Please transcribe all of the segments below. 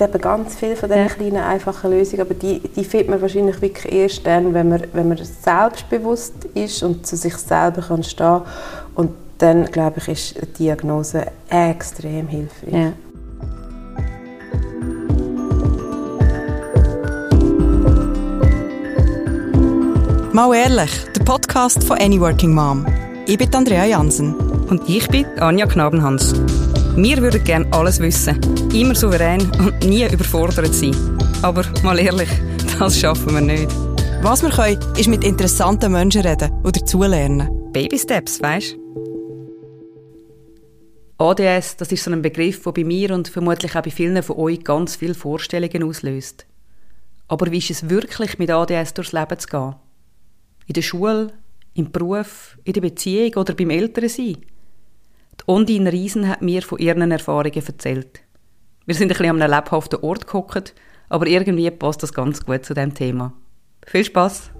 gibt eben ganz viele von diesen Ja. kleinen, einfachen Lösungen, aber die, die findet man wahrscheinlich wirklich erst dann, wenn man, wenn man selbstbewusst ist und zu sich selber kann stehen Und dann, glaube ich, ist eine Diagnose extrem hilfreich. Ja. Mal ehrlich, der Podcast von Any Working Mom. Ich bin Andrea Jansen. Und ich bin Anja Knabenhans. Wir würden gerne alles wissen, immer souverän und nie überfordert sein. Aber mal ehrlich, das schaffen wir nicht. Was wir können, ist mit interessanten Menschen reden und dazulernen. Baby Steps, weißt ADS, das ist so ein Begriff, der bei mir und vermutlich auch bei vielen von euch ganz viele Vorstellungen auslöst. Aber wie ist es wirklich, mit ADS durchs Leben zu gehen? In der Schule, im Beruf, in der Beziehung oder beim Elternsein? Die Ondine Riesen hat mir von ihren Erfahrungen erzählt. Wir sind ein bisschen an einem lebhaften Ort gehockt, aber irgendwie passt das ganz gut zu dem Thema. Viel Spaß!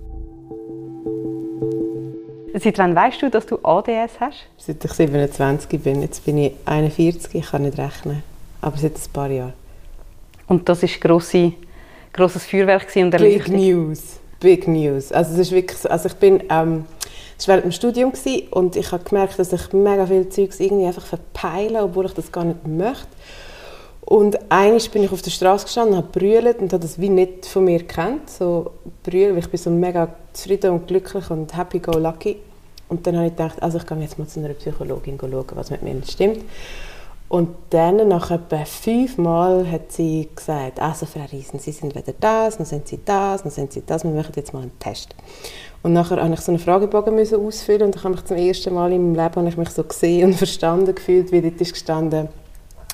Seit wann weißt du, dass du ADS hast? Seit ich 27 bin, jetzt bin ich 41, ich kann nicht rechnen, aber seit ein paar Jahren. Und das ist grosse, grosses Feuerwerk gewesen und Big Erleichterung. News, Big News. Also es ist wirklich, so- also ich bin, ähm, es war während dem Studium und ich habe gemerkt, dass ich mega viel Zeugs irgendwie einfach verpeile, obwohl ich das gar nicht möchte. Und einmal bin ich auf der Straße gestanden, habe brüllt und habe das wie nicht von mir gekannt, so brüllen, ich bin so mega zufrieden und glücklich und happy go lucky. Und dann habe ich gedacht, also ich gehe jetzt mal zu einer Psychologin schauen, was mit mir nicht stimmt. Und dann, nach etwa fünfmal, hat sie gesagt, also Frau Riesen, Sie sind weder das, noch sind Sie das, noch sind Sie das, wir machen jetzt mal einen Test. Und nachher musste ich so einen Fragebogen müssen ausfüllen und ich habe mich zum ersten Mal in meinem Leben habe ich mich so gesehen und verstanden gefühlt, wie dort ist gestanden,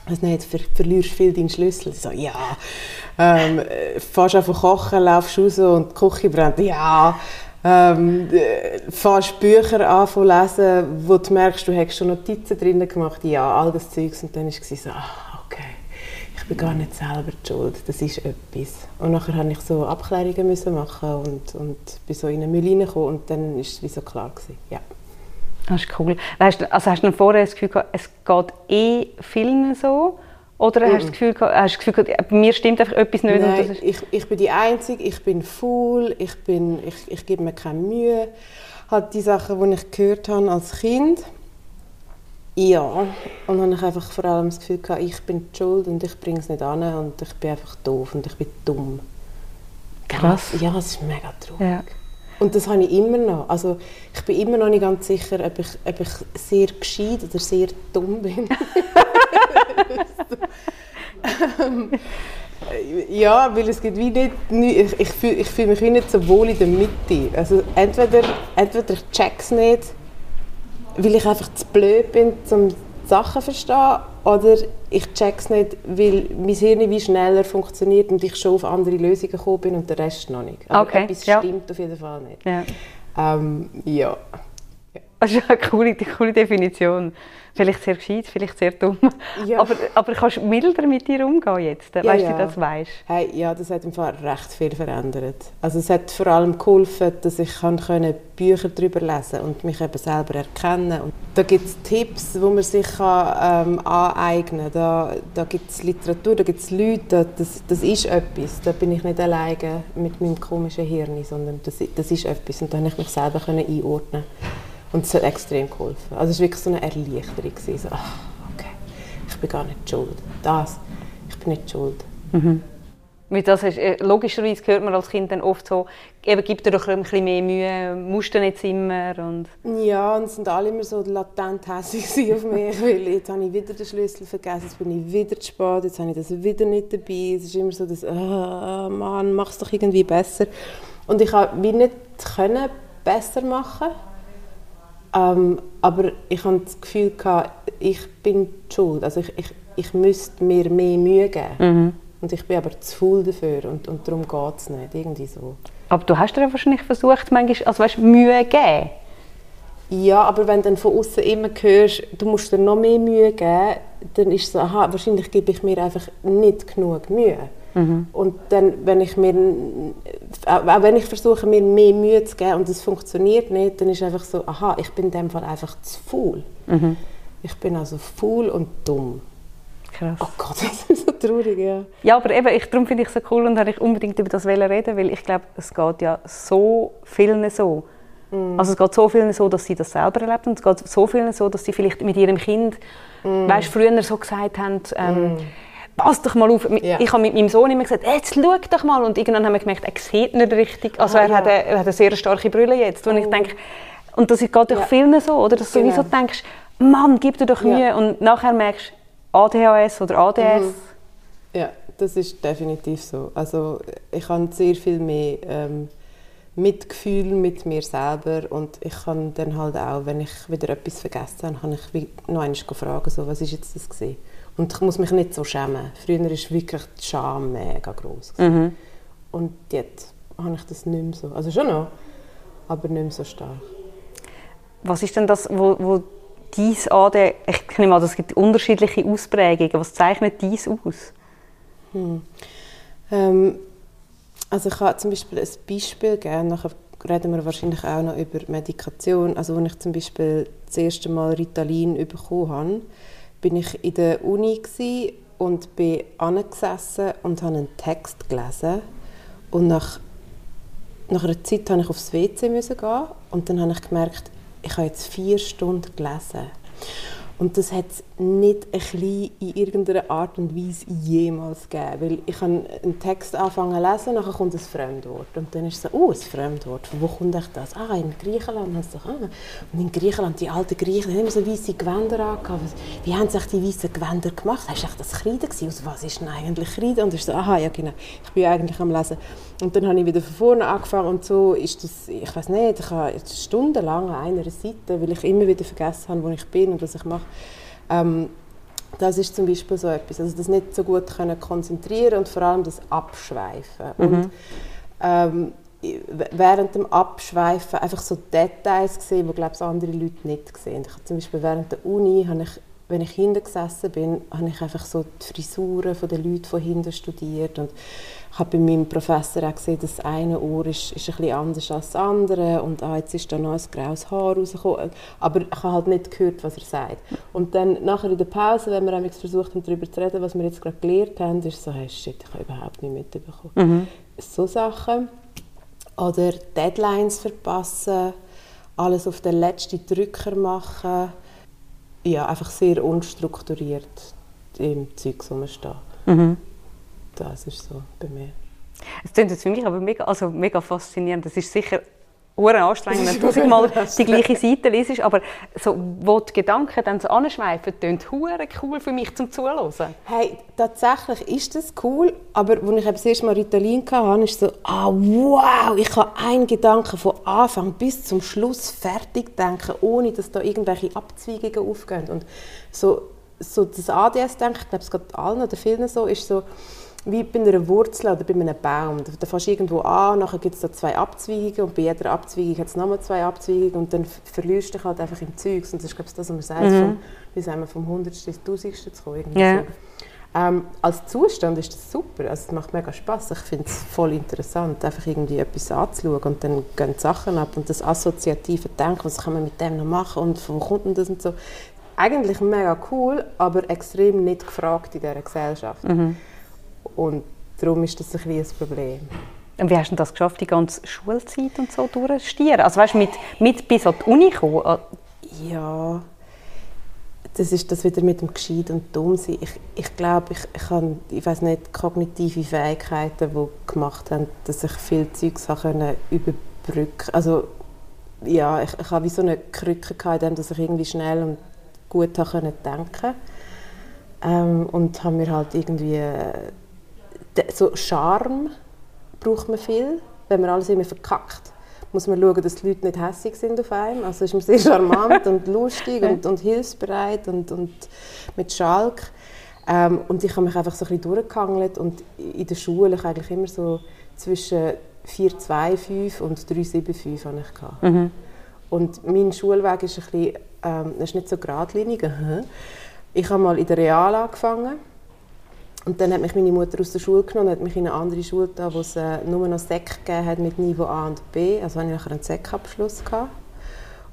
was nicht, ver verlierst viel deinen Schlüssel. So, ja. Ähm, äh, fährst einfach kochen, laufst raus und die Küche brennt. Ja. Ähm, äh, fährst Bücher an zu lesen, wo du merkst, du hast schon Notizen drin gemacht. Ja, all das Zeugs. Und dann war es so, ah, ich bin gar nicht selber die schuld. Das ist etwas. Und nachher musste ich so Abklärungen müssen machen und, und bin so in eine Mühle reingekommen und dann war es wie so klar. Gewesen. Ja. Das ist cool. Hast du, also hast du vorher das Gefühl gehabt, es geht eh vielen so? Oder hast du das Gefühl hast du das Gefühl gehabt, bei mir stimmt einfach etwas nicht? Nein, ich, ich bin die Einzige, ich bin faul, ich, bin, ich, ich gebe mir keine Mühe. Halt die Sachen, die ich gehört habe als Kind, ja. Und dann habe ich einfach vor allem das Gefühl gehabt, ich bin die schuld und ich bringe es nicht an und ich bin einfach doof und ich bin dumm. Krass. Ja, es ist mega traurig. ja. Und das habe ich immer noch. Also ich bin immer noch nicht ganz sicher, ob ich, ob ich sehr gescheit oder sehr dumm bin. Ähm, ja, weil es gibt wie nicht, ich, ich fühle ich fühl mich wie nicht so wohl in der Mitte. Also entweder, entweder ich check's nicht, weil ich einfach zu blöd bin, um Sachen zu verstehen, oder ich check's nicht, weil mein Hirn wie schneller funktioniert und ich schon auf andere Lösungen gekommen bin und der Rest noch nicht. Aber Okay, etwas ja. stimmt auf jeden Fall nicht. Ja. Ähm, ja. Das ist eine coole, eine coole Definition. Vielleicht sehr gescheit, vielleicht sehr dumm. Ja. Aber, aber kannst du milder mit dir umgehen jetzt? Ja, weißt du, ja. wie das weißt? Hey, ja, das hat im Fall recht viel verändert. Also es hat vor allem geholfen, dass ich kann können Bücher darüber lesen und mich eben selber erkennen. Und da gibt es Tipps, wo man sich kann, ähm, aneignen kann. Da, da gibt es Literatur, da gibt es Leute, da, das, das ist etwas. Da bin ich nicht alleine mit meinem komischen Hirn, sondern das, das ist etwas. Und da konnte ich mich selber können einordnen Und es hat extrem geholfen. Also es war wirklich so eine Erleichterung. gewesen. So, ach, okay, ich bin gar nicht schuld. Das, ich bin nicht schuld. Weil das ist, äh, logischerweise hört man als Kind dann oft so, eben, gib dir doch ein bisschen mehr Mühe, musst du nicht immer. Und Ja, und es sind alle immer so latent hässlich auf mich, weil jetzt habe ich wieder den Schlüssel vergessen, jetzt bin ich wieder zu spät, jetzt habe ich das wieder nicht dabei. Es ist immer so das, ah, Mann, mach es doch irgendwie besser. Und ich habe wie nicht können besser machen, ähm, aber ich habe das Gefühl gehabt, ich bin die schuld, also ich, ich, ich müsste mir mehr Mühe geben. Und ich bin aber zu faul dafür und, und darum geht es nicht, irgendwie so. aber du hast dir ja wahrscheinlich versucht, manchmal, also weißt, Mühe zu geben. Ja, aber wenn du dann von außen immer hörst, du musst dir noch mehr Mühe geben, dann ist es so, aha, wahrscheinlich gebe ich mir einfach nicht genug Mühe. Und dann, wenn ich mir, auch auch wenn ich versuche, mir mehr Mühe zu geben und es funktioniert nicht, dann ist einfach so, aha, ich bin in dem Fall einfach zu faul. Ich bin also faul und dumm. Krass. Oh Gott, das ist so traurig, ja. Ja, aber eben, ich, darum finde ich es so cool und habe ich unbedingt über das reden, weil ich glaube, es geht ja so vielen so. Mm. Also es geht so vielen so, dass sie das selber erlebt und es geht so vielen so, dass sie vielleicht mit ihrem Kind, mm. weißt, früher so gesagt haben, ähm, mm. Pass doch mal auf. Ja. Ich habe mit meinem Sohn immer gesagt, jetzt schau doch mal und irgendwann haben wir gemerkt, er sieht nicht richtig. Also ah, er, ja. hat eine, er hat eine sehr starke Brille jetzt, wo oh. ich denke, und das geht durch ja. vielen so, oder? Dass du genau. sowieso denkst, Mann, gib dir doch Mühe und nachher merkst, ADHS oder ADS. Mhm. Ja, das ist definitiv so. Also ich habe sehr viel mehr ähm, Mitgefühl mit mir selber und ich kann dann halt auch, wenn ich wieder etwas vergessen habe, kann ich noch einmal fragen, so, was ist jetzt das gewesen? Und ich muss mich nicht so schämen. Früher war wirklich die Scham mega groß. Mhm. Und jetzt habe ich das nicht mehr so. Also schon noch, aber nicht mehr so stark. Was ist denn das, wo, wo dies AD, ich nehme an, es gibt unterschiedliche Ausprägungen. Was zeichnet dies aus? Hm. Ähm, also ich habe zum Beispiel ein Beispiel geben, nachher reden wir wahrscheinlich auch noch über Medikation. Also als ich zum Beispiel das erste Mal Ritalin bekommen habe, bin ich in der Uni und bin angesessen und habe einen Text gelesen und nach, nach einer Zeit musste ich aufs WC gehen und dann habe ich gemerkt, ich habe jetzt vier Stunden gelesen. Und das hat nicht ein bisschen in irgendeiner Art und Weise jemals gegeben. Weil ich habe einen Text anfangen zu lesen, dann kommt ein Fremdwort. Und dann ist es so, oh, ein Fremdwort. Von wo kommt das? Ah, in Griechenland hast du ah. Und in Griechenland, die alten Griechen, haben immer so weiße Gewänder angehabt. Wie haben sich die weißen Gewänder gemacht? Hast du das Kreide gewesen? Aus was ist denn eigentlich Kreide? Und ich so, aha, ja genau, ich bin eigentlich am Lesen. Und dann habe ich wieder von vorne angefangen und so ist das, ich weiß nicht, ich habe stundenlang an einer Seite, weil ich immer wieder vergessen habe, wo ich bin und was ich mache. Ähm, das ist zum Beispiel so etwas, also das nicht so gut können konzentrieren und vor allem das Abschweifen. Mhm. Und ähm, während dem Abschweifen einfach so Details gesehen, die glaube ich andere Leute nicht sehen. Ich habe zum Beispiel während der Uni habe ich wenn ich hinten gesessen bin, habe ich einfach so die Frisuren der Leute von hinten studiert und habe bei meinem Professor auch gesehen, dass das eine Ohr ist, ist ein bisschen anders als das andere und ah, jetzt ist da noch ein graues Haar rausgekommen. Aber ich habe halt nicht gehört, was er sagt. Und dann nachher in der Pause, wenn wir versucht haben, darüber zu reden, was wir jetzt gerade gelernt haben, ist so, hey, shit, ich habe überhaupt nicht mitbekommen. Mhm. So Sachen. Oder Deadlines verpassen, alles auf den letzten Drücker machen. Ja, einfach sehr unstrukturiert im Zeug, steht. Mhm. Das ist so bei mir. Es klingt jetzt für mich aber mega, also mega faszinierend. Das ist sicher hure anstrengend, wenn du mal die gleiche Seite liest, aber so, wo die Gedanken dann so anschweifen, klingt hure cool für mich zum Zuhören. Hey, tatsächlich ist das cool, aber als ich das erste Mal Ritalin hatte, ist so, ah wow, ich kann einen Gedanken von Anfang bis zum Schluss fertig denken, ohne dass da irgendwelche Abzweigungen aufgehen. Und so, so das ADS-Denken, ich glaube, es geht allen oder vielen so, ist so, wie bei einer Wurzel oder bei einem Baum. Da, fährst du irgendwo an, nachher gibt es da zwei Abzweigungen und bei jeder Abzweigung hat es nochmal zwei Abzweigungen und dann verlierst du dich halt einfach im Zeug. Und das ist glaube ich das, was man sagt, mhm. vom, wie sagen wir, vom Hundertsten ins Tausendste zu kommen. Yeah. So. Ähm, als Zustand ist das super, also es macht mega Spaß. Ich finde es voll interessant, einfach irgendwie etwas anzuschauen und dann gehen die Sachen ab und das assoziative Denken, was kann man mit dem noch machen und wo kommt denn das und so. Eigentlich mega cool, aber extrem nicht gefragt in dieser Gesellschaft. Mhm. Und darum ist das ein, ein Problem. Und wie hast du das geschafft, die ganze Schulzeit und so durchzustieren? Also weißt, mit, mit bis an die Uni kommen? Ah. Ja, das ist das wieder mit dem Gescheit und dumm sein. Ich, ich glaube, ich, ich habe, ich weiß nicht, kognitive Fähigkeiten, die gemacht haben, dass ich viel Zeugs überbrücken Also ja, ich, ich habe wie so eine Krücke gehabt, dass ich irgendwie schnell und gut denken konnte. Ähm, und habe mir halt irgendwie so Charme braucht man viel, wenn man alles immer verkackt muss man schauen, dass die Leute nicht hässlich sind auf einem. Also ist man sehr charmant und lustig und, und hilfsbereit und, und mit Schalk. Ähm, und ich habe mich einfach so ein bisschen durchgehangelt und in der Schule ich eigentlich immer so zwischen 4,25 und 3,75 habe ich gehabt. Mhm. Und mein Schulweg ist ein bisschen, ähm, ist nicht so geradlinig. Ich habe mal in der Real angefangen und dann hat mich meine Mutter aus der Schule genommen und hat mich in eine andere Schule da, wo es äh, nur noch Sek gegeben hat mit Niveau A und B. Also hatte ich nachher einen Sek-Abschluss.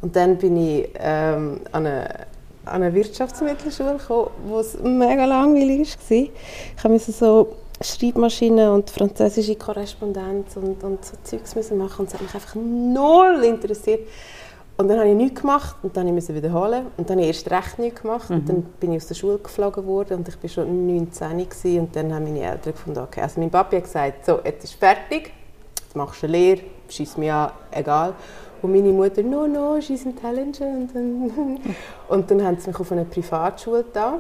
Und dann bin ich ähm, an eine an eine Wirtschaftsmittelschule gekommen, wo es mega langweilig war. Ich musste so Schreibmaschinen und französische Korrespondenz und, und so Zeugs machen und es hat mich einfach null interessiert. Und dann habe ich nichts gemacht und dann musste ich wiederholen und dann habe ich erst recht nichts gemacht mhm. und dann bin ich aus der Schule geflogen worden und ich war schon 19 gewesen, und dann haben meine Eltern gefunden, okay, also mein Papi hat gesagt, so, jetzt ist fertig, jetzt machst du eine Lehre, schieß mir an, egal. Und meine Mutter, no, no, she's intelligent. Und dann haben sie mich auf eine Privatschule da.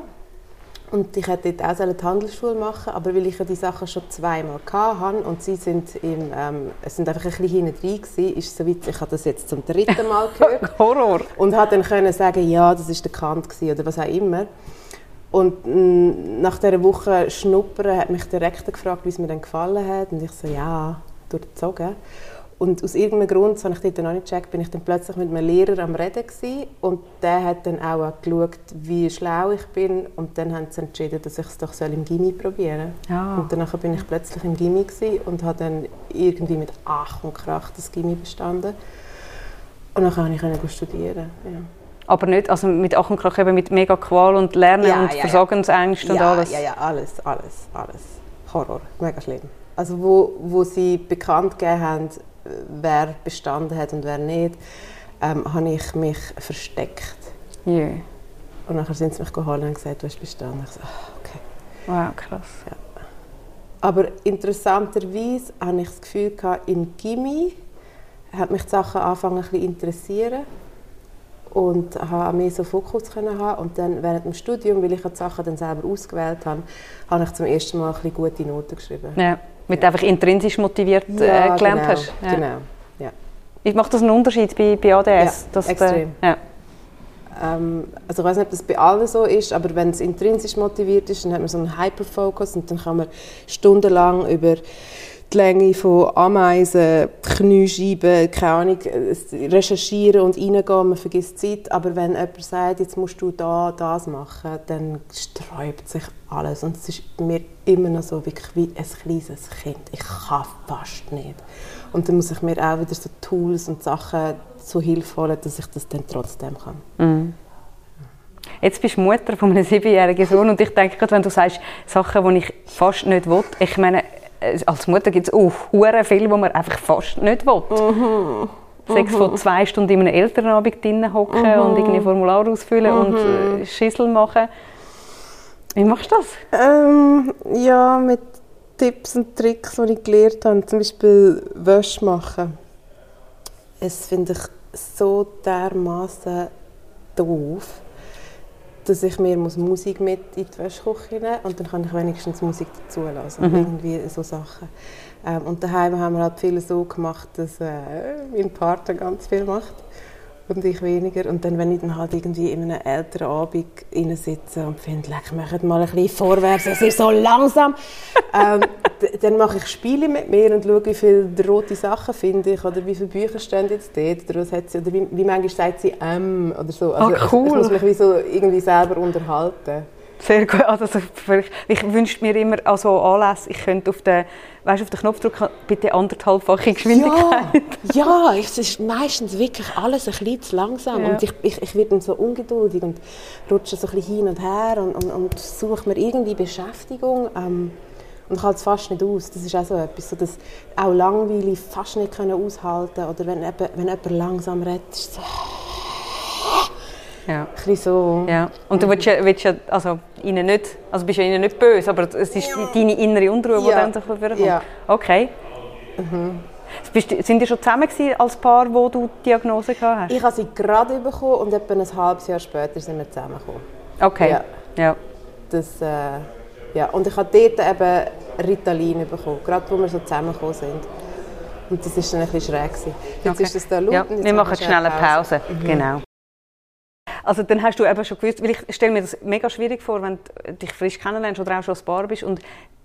Und ich hätte dort auch eine Handelsschule machen aber weil ich ja die Sachen schon zweimal hatte und sie sind, im, ähm, es sind einfach ein bisschen hinten drin gewesen, ist so weit, ich habe das jetzt zum dritten Mal gehört. Horror! Und habe dann können sagen, ja, das ist der Kant gewesen, oder was auch immer. Und mh, nach dieser Woche Schnuppern hat mich der Rektor gefragt, wie es mir dann gefallen hat. Und ich so, ja, durchgezogen. Und aus irgendeinem Grund, das habe ich dort noch nicht gecheckt, bin ich dann plötzlich mit einem Lehrer am Reden gewesen, und der hat dann auch geschaut, wie schlau ich bin und dann haben sie entschieden, dass ich es doch im Gimmi probieren soll. Ja. Und danach bin ich plötzlich im Gimmi und habe dann irgendwie mit Ach und Krach das Gimmi bestanden. Und dann konnte ich studieren. Ja. Aber nicht, also mit Ach und Krach eben mit mega Qual und Lernen ja, und ja, Versagensängste ja. und alles? Ja, ja, alles, alles, alles. Horror, mega schlimm. Also wo, wo sie bekannt gegeben haben, wer bestanden hat und wer nicht, ähm, habe ich mich versteckt. Yeah. Und dann sind sie mich geholt und gesagt, du hast bestanden. Ich so, okay. Wow, krass. Ja. Aber interessanterweise habe ich das Gefühl, gehabt, im Gimmi hat mich die Sachen angefangen ein bisschen interessieren und habe mehr so Fokus können haben und dann während dem Studium, weil ich die Sachen dann selber ausgewählt habe, habe ich zum ersten Mal ein bisschen gute Noten geschrieben. Ja. Mit ja. einfach intrinsisch motiviert äh, ja, gelernt genau, hast. Ja. Genau. Ja. Macht das einen Unterschied bei, bei ADS? Ja, extrem. Der, ja. Ähm, also ich weiß nicht, ob das bei allen so ist, aber wenn es intrinsisch motiviert ist, dann hat man so einen Hyperfocus und dann kann man stundenlang über die Länge von Ameisen, Kniescheiben, keine Ahnung, recherchieren und reingehen, man vergisst Zeit. Aber wenn jemand sagt, jetzt musst du da das machen, dann sträubt sich alles. Und es ist mir immer noch so wirklich wie ein kleines Kind. Ich kann fast nicht. Und dann muss ich mir auch wieder so Tools und Sachen zu Hilfe holen, dass ich das dann trotzdem kann. Mhm. Jetzt bist du Mutter von einem siebenjährigen Sohn und ich denke gerade, wenn du sagst, Sachen, die ich fast nicht will, ich meine, als Mutter gibt es auch viel, die man einfach fast nicht will. Mhm. Sechs von zwei Stunden in einem Elternabend drinnen hocken mhm. und irgendwie Formular ausfüllen mhm. und äh, Schüssel machen. Wie machst du das? Ähm, ja, mit Tipps und Tricks, die ich gelernt habe. Zum Beispiel Wäsche machen. Es finde ich so dermaßen doof dass ich mir muss Musik mit in die Wäschküche nehmen und dann kann ich wenigstens Musik dazu lassen. Mhm. Irgendwie so Sachen. Ähm, und daheim haben wir halt viele so gemacht, dass äh, mein Partner ganz viel macht und ich weniger. Und dann, wenn ich dann halt irgendwie in einem älteren Abend sitze und finde, leck, macht mal ein bisschen vorwärts, es ist so langsam, ähm, dann mache ich Spiele mit mir und schaue, wie viele rote Sachen finde ich oder wie viele Bücher stehen jetzt dort oder, was hat sie, oder wie, wie manchmal sagt sie «ähm» oder so. Also oh, cool. ich, ich muss mich wie so irgendwie selber unterhalten. Sehr gut. Also, ich, ich wünsche mir immer an so Anlässe, ich könnte auf den, weißt, auf den Knopf drücken, bitte anderthalbfache Geschwindigkeit. Ja, ja es ist meistens wirklich alles ein bisschen zu langsam. Ja. Und ich, ich, ich werde dann so ungeduldig und rutsche so ein bisschen hin und her und, und, und suche mir irgendwie Beschäftigung. Ähm, und ich halte es fast nicht aus. Das ist auch so etwas, so dass auch langweilig fast nicht aushalten können. Oder wenn, eben, wenn jemand langsam redet, ist es so ja. Ein so. Ja. Und du willst ja, willst ja also ihnen nicht, also bist ja ihnen nicht böse, aber es ist deine innere Unruhe, die ja. dann so vorkommt. Ja. Okay. Mhm. Bist, sind die schon zusammen als Paar, wo du die Diagnose gehabt hast? Ich habe sie gerade bekommen und etwa ein halbes Jahr später sind wir zusammengekommen. Okay. Ja. ja. Das, äh, ja. Und ich habe dort eben Ritalin bekommen, gerade wo wir so zusammengekommen sind. Und das war dann ein bisschen schräg. Jetzt okay. ist das da laut ja. Wir machen schnell eine Pause. Pause. Mhm. Genau. Also dann hast du eben schon gewusst, weil ich stelle mir das mega schwierig vor, wenn du dich frisch kennenlernst oder auch schon ein Paar bist und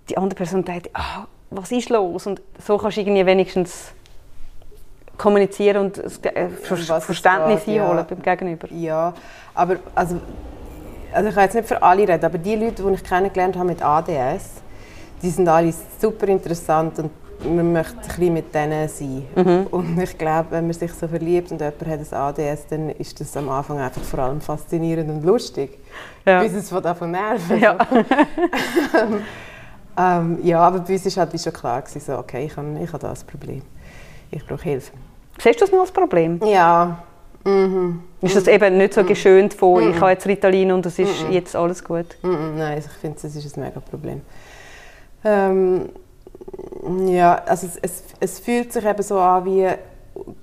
die andere Person denkt, ah, was ist los? Und so kannst du irgendwie wenigstens kommunizieren und äh, Verständnis einholen ja. beim Gegenüber. Ja, aber also, also ich kann jetzt nicht für alle reden, aber die Leute, die ich kennengelernt habe mit ADS, die sind alle super interessant und man möchte ein bisschen mit denen sein. Mhm. Und ich glaube, wenn man sich so verliebt und jemand hat ein ADS, dann ist das am Anfang einfach vor allem faszinierend und lustig. Ja. Bis es von davon nerven. Ja. ähm, ja, aber bei uns war halt wie schon klar, gewesen, so, okay, ich habe ich habe das Problem. Ich brauche Hilfe. Siehst du das noch als Problem? Ja. Mhm. Ist das eben nicht so geschönt von, ich habe jetzt Ritalin und es ist jetzt alles gut? Mhm, Nein, ich finde, das ist ein mega Problem. Ähm, ja, also es, es, es fühlt sich eben so an, wie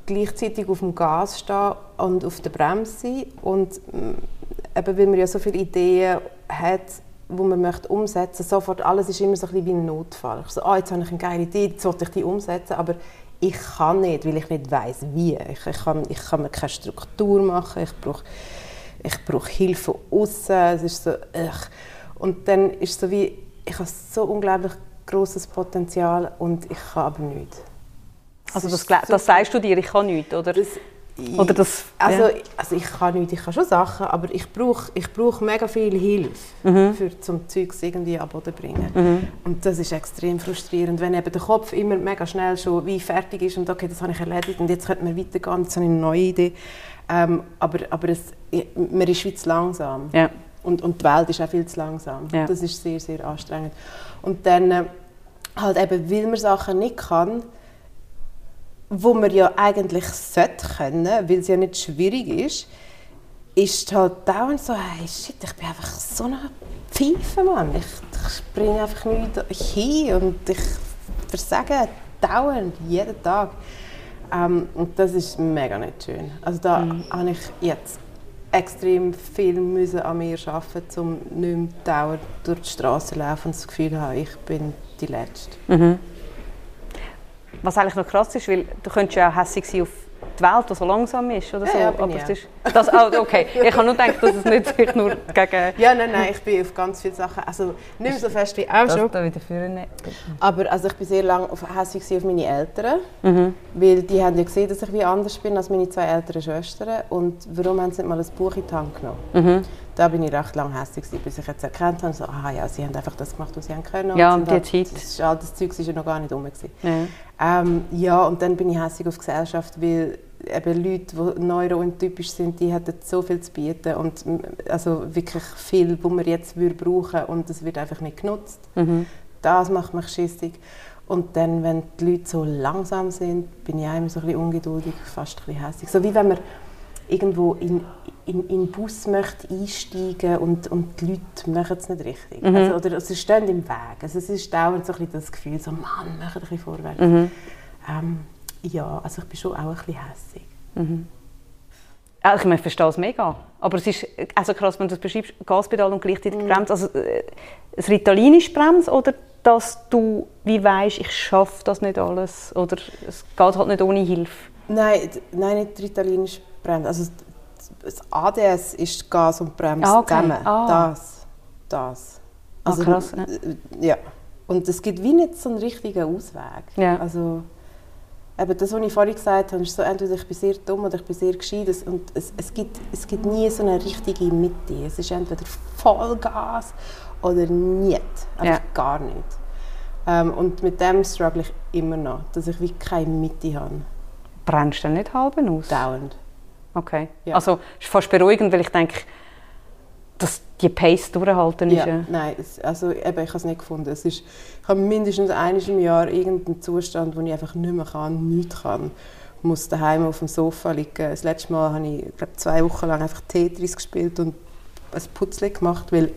gleichzeitig auf dem Gas stehen und auf der Bremse. Und mm, eben, weil man ja so viele Ideen hat, die man möchte umsetzen sofort, alles ist immer so ein wie ein Notfall. Ich so, ah, jetzt habe ich eine geile Idee, jetzt sollte ich die umsetzen, aber ich kann nicht, weil ich nicht weiß wie. Ich, ich, kann, ich kann mir keine Struktur machen, ich brauche ich brauche Hilfe von außen. Es ist so, ugh. Und dann ist es so wie, ich habe so unglaublich großes Potenzial und ich kann aber nichts. Also das, das so- sagst du dir, ich kann nichts, oder? das, Oder das- also, ja. also ich kann nichts, ich kann schon Sachen, aber ich brauche ich brauch mega viel Hilfe, Mhm. für zum Zeugs irgendwie an den Boden zu bringen. Und das ist extrem frustrierend, wenn eben der Kopf immer mega schnell schon wie fertig ist und okay, das habe ich erledigt und jetzt könnte man weitergehen, jetzt habe ich eine neue Idee. Ähm, aber aber es, man ist viel zu langsam. Ja. Und, und die Welt ist auch viel zu langsam. Ja. Das ist sehr, sehr anstrengend. Und dann äh, halt eben, weil man Sachen nicht kann, wo man ja eigentlich sollte können, weil es ja nicht schwierig ist, ist halt dauernd so, hey, shit, ich bin einfach so eine Pfeife, Mann. Ich, ich bringe einfach nichts hin und ich versage dauernd, jeden Tag. Ähm, und das ist mega nicht schön. Also da habe ich jetzt extrem viel müssen an mir arbeiten, um nicht mehr dauernd durch die Straße zu laufen und das Gefühl zu haben, ich bin die Letzte. Was eigentlich noch krass ist, weil du könntest ja auch hässlich sein auf die Welt, die so langsam ist oder Ja, so. ja, bin aber ich es ist, das, oh, okay. Ich habe nur gedacht, dass es nicht sich nur gegen... Ja, nein, nein, ich bin auf ganz viele Sachen, also nicht mehr so fest wie auch schon, da wieder führen. aber also ich bin sehr lange auf, hässlich auf meine Eltern, Mhm. weil die haben ja gesehen, dass ich wie anders bin als meine zwei älteren Schwestern und warum haben sie nicht mal ein Buch in die Hand genommen? Mhm. Da bin ich recht lange hässlich gewesen, bis ich jetzt erkannt habe, so, aha, ja, sie haben einfach das gemacht, was sie haben können. Ja, sind und die halt, Zeit. Das, ist- all das Zeug war ja noch gar nicht rum. Gewesen. Ja. Ähm, ja, und dann bin ich hässlich auf die Gesellschaft, weil eben Leute, die neurotypisch sind, die hätten so viel zu bieten und also wirklich viel, was wir jetzt würden brauchen und es wird einfach nicht genutzt. Mhm. Das macht mich schissig. Und dann, wenn die Leute so langsam sind, bin ich auch immer so ein bisschen ungeduldig, fast ein bisschen hässlich. So wie wenn man irgendwo in, in, in den Bus möchte einsteigen und, und die Leute machen es nicht richtig. Also, oder sie stehen im Weg. Also es ist dauernd so ein bisschen das Gefühl, so «Mann, mach ein bisschen vorwärts». Ähm, ja, also ich bin schon auch ein bisschen hässig. Ja, ich meine, ich verstehe es mega. Aber es ist also krass, wenn du das beschreibst, Gaspedal und gleichzeitig Bremse. Also, äh, das Ritalin ist Bremse oder dass du wie weißt, ich schaffe das nicht alles oder es geht halt nicht ohne Hilfe? Nein, nein nicht Ritalin ist Bremse. Also das ADS ist Gas und Bremse Ah, okay. zusammen. Ah. Das, das. Ah, krass, ja. ja. Und es gibt wie nicht so einen richtigen Ausweg. Ja. Also, eben das, was ich vorhin gesagt habe, ist so, entweder ich bin sehr dumm oder ich bin sehr gescheit. Es- Und es, es, gibt, es gibt nie so eine richtige Mitte. Es ist entweder Vollgas oder nicht. Einfach Ja. gar nicht. Ähm, und mit dem struggle ich immer noch, dass ich wie keine Mitte habe. Brennst du nicht halb aus? Dauernd. Okay. Ja. Also es ist fast beruhigend, weil ich denke, dass die Pace durchhalten ist. Ja, Ja. nein, es, also eben, ich habe es nicht gefunden. Es ist, ich habe mindestens einmal im Jahr irgendeinen Zustand, wo ich einfach nicht mehr kann, nichts kann. Ich muss daheim auf dem Sofa liegen. Das letzte Mal habe ich, ich glaube, zwei Wochen lang einfach Tetris gespielt und ein Putzle gemacht, weil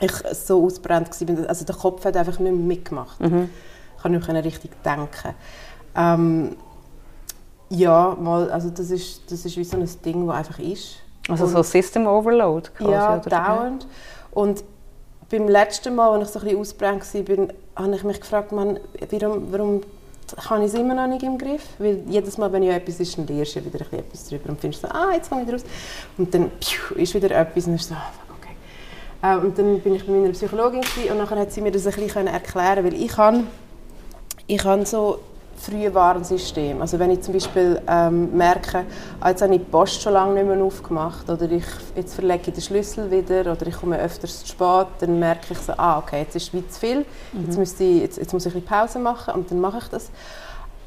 ich so ausbrennt war. Also der Kopf hat einfach nicht mehr mitgemacht. Mhm. Ich konnte nicht mehr richtig denken. Ähm, ja, mal, also das ist, das ist wie so ein Ding, das einfach ist. Also Und- so System Overload quasi. ja, oder? dauernd. Und beim letzten Mal, als ich so ein bisschen ausgebrannt war, habe ich mich gefragt, man, warum, warum habe ich es immer noch nicht im Griff? Weil jedes Mal, wenn ja etwas ist, dann lernst du wieder ein bisschen etwas darüber und findest so, ah, jetzt komme ich raus. Und dann piu, ist wieder etwas und dann ist so, ah, okay. Äh, und dann bin ich bei meiner Psychologin und nachher hat sie mir das ein bisschen erklären weil ich habe ich habe so Frühwarnsystem. Also wenn ich zum Beispiel ähm, merke, ah, jetzt habe ich die Post schon lange nicht mehr aufgemacht oder ich, jetzt verlege ich den Schlüssel wieder oder ich komme öfters zu spät, dann merke ich so, ah okay, jetzt ist es zu viel, mhm. jetzt, müsste ich, jetzt, jetzt muss ich ein Pause machen und dann mache ich das.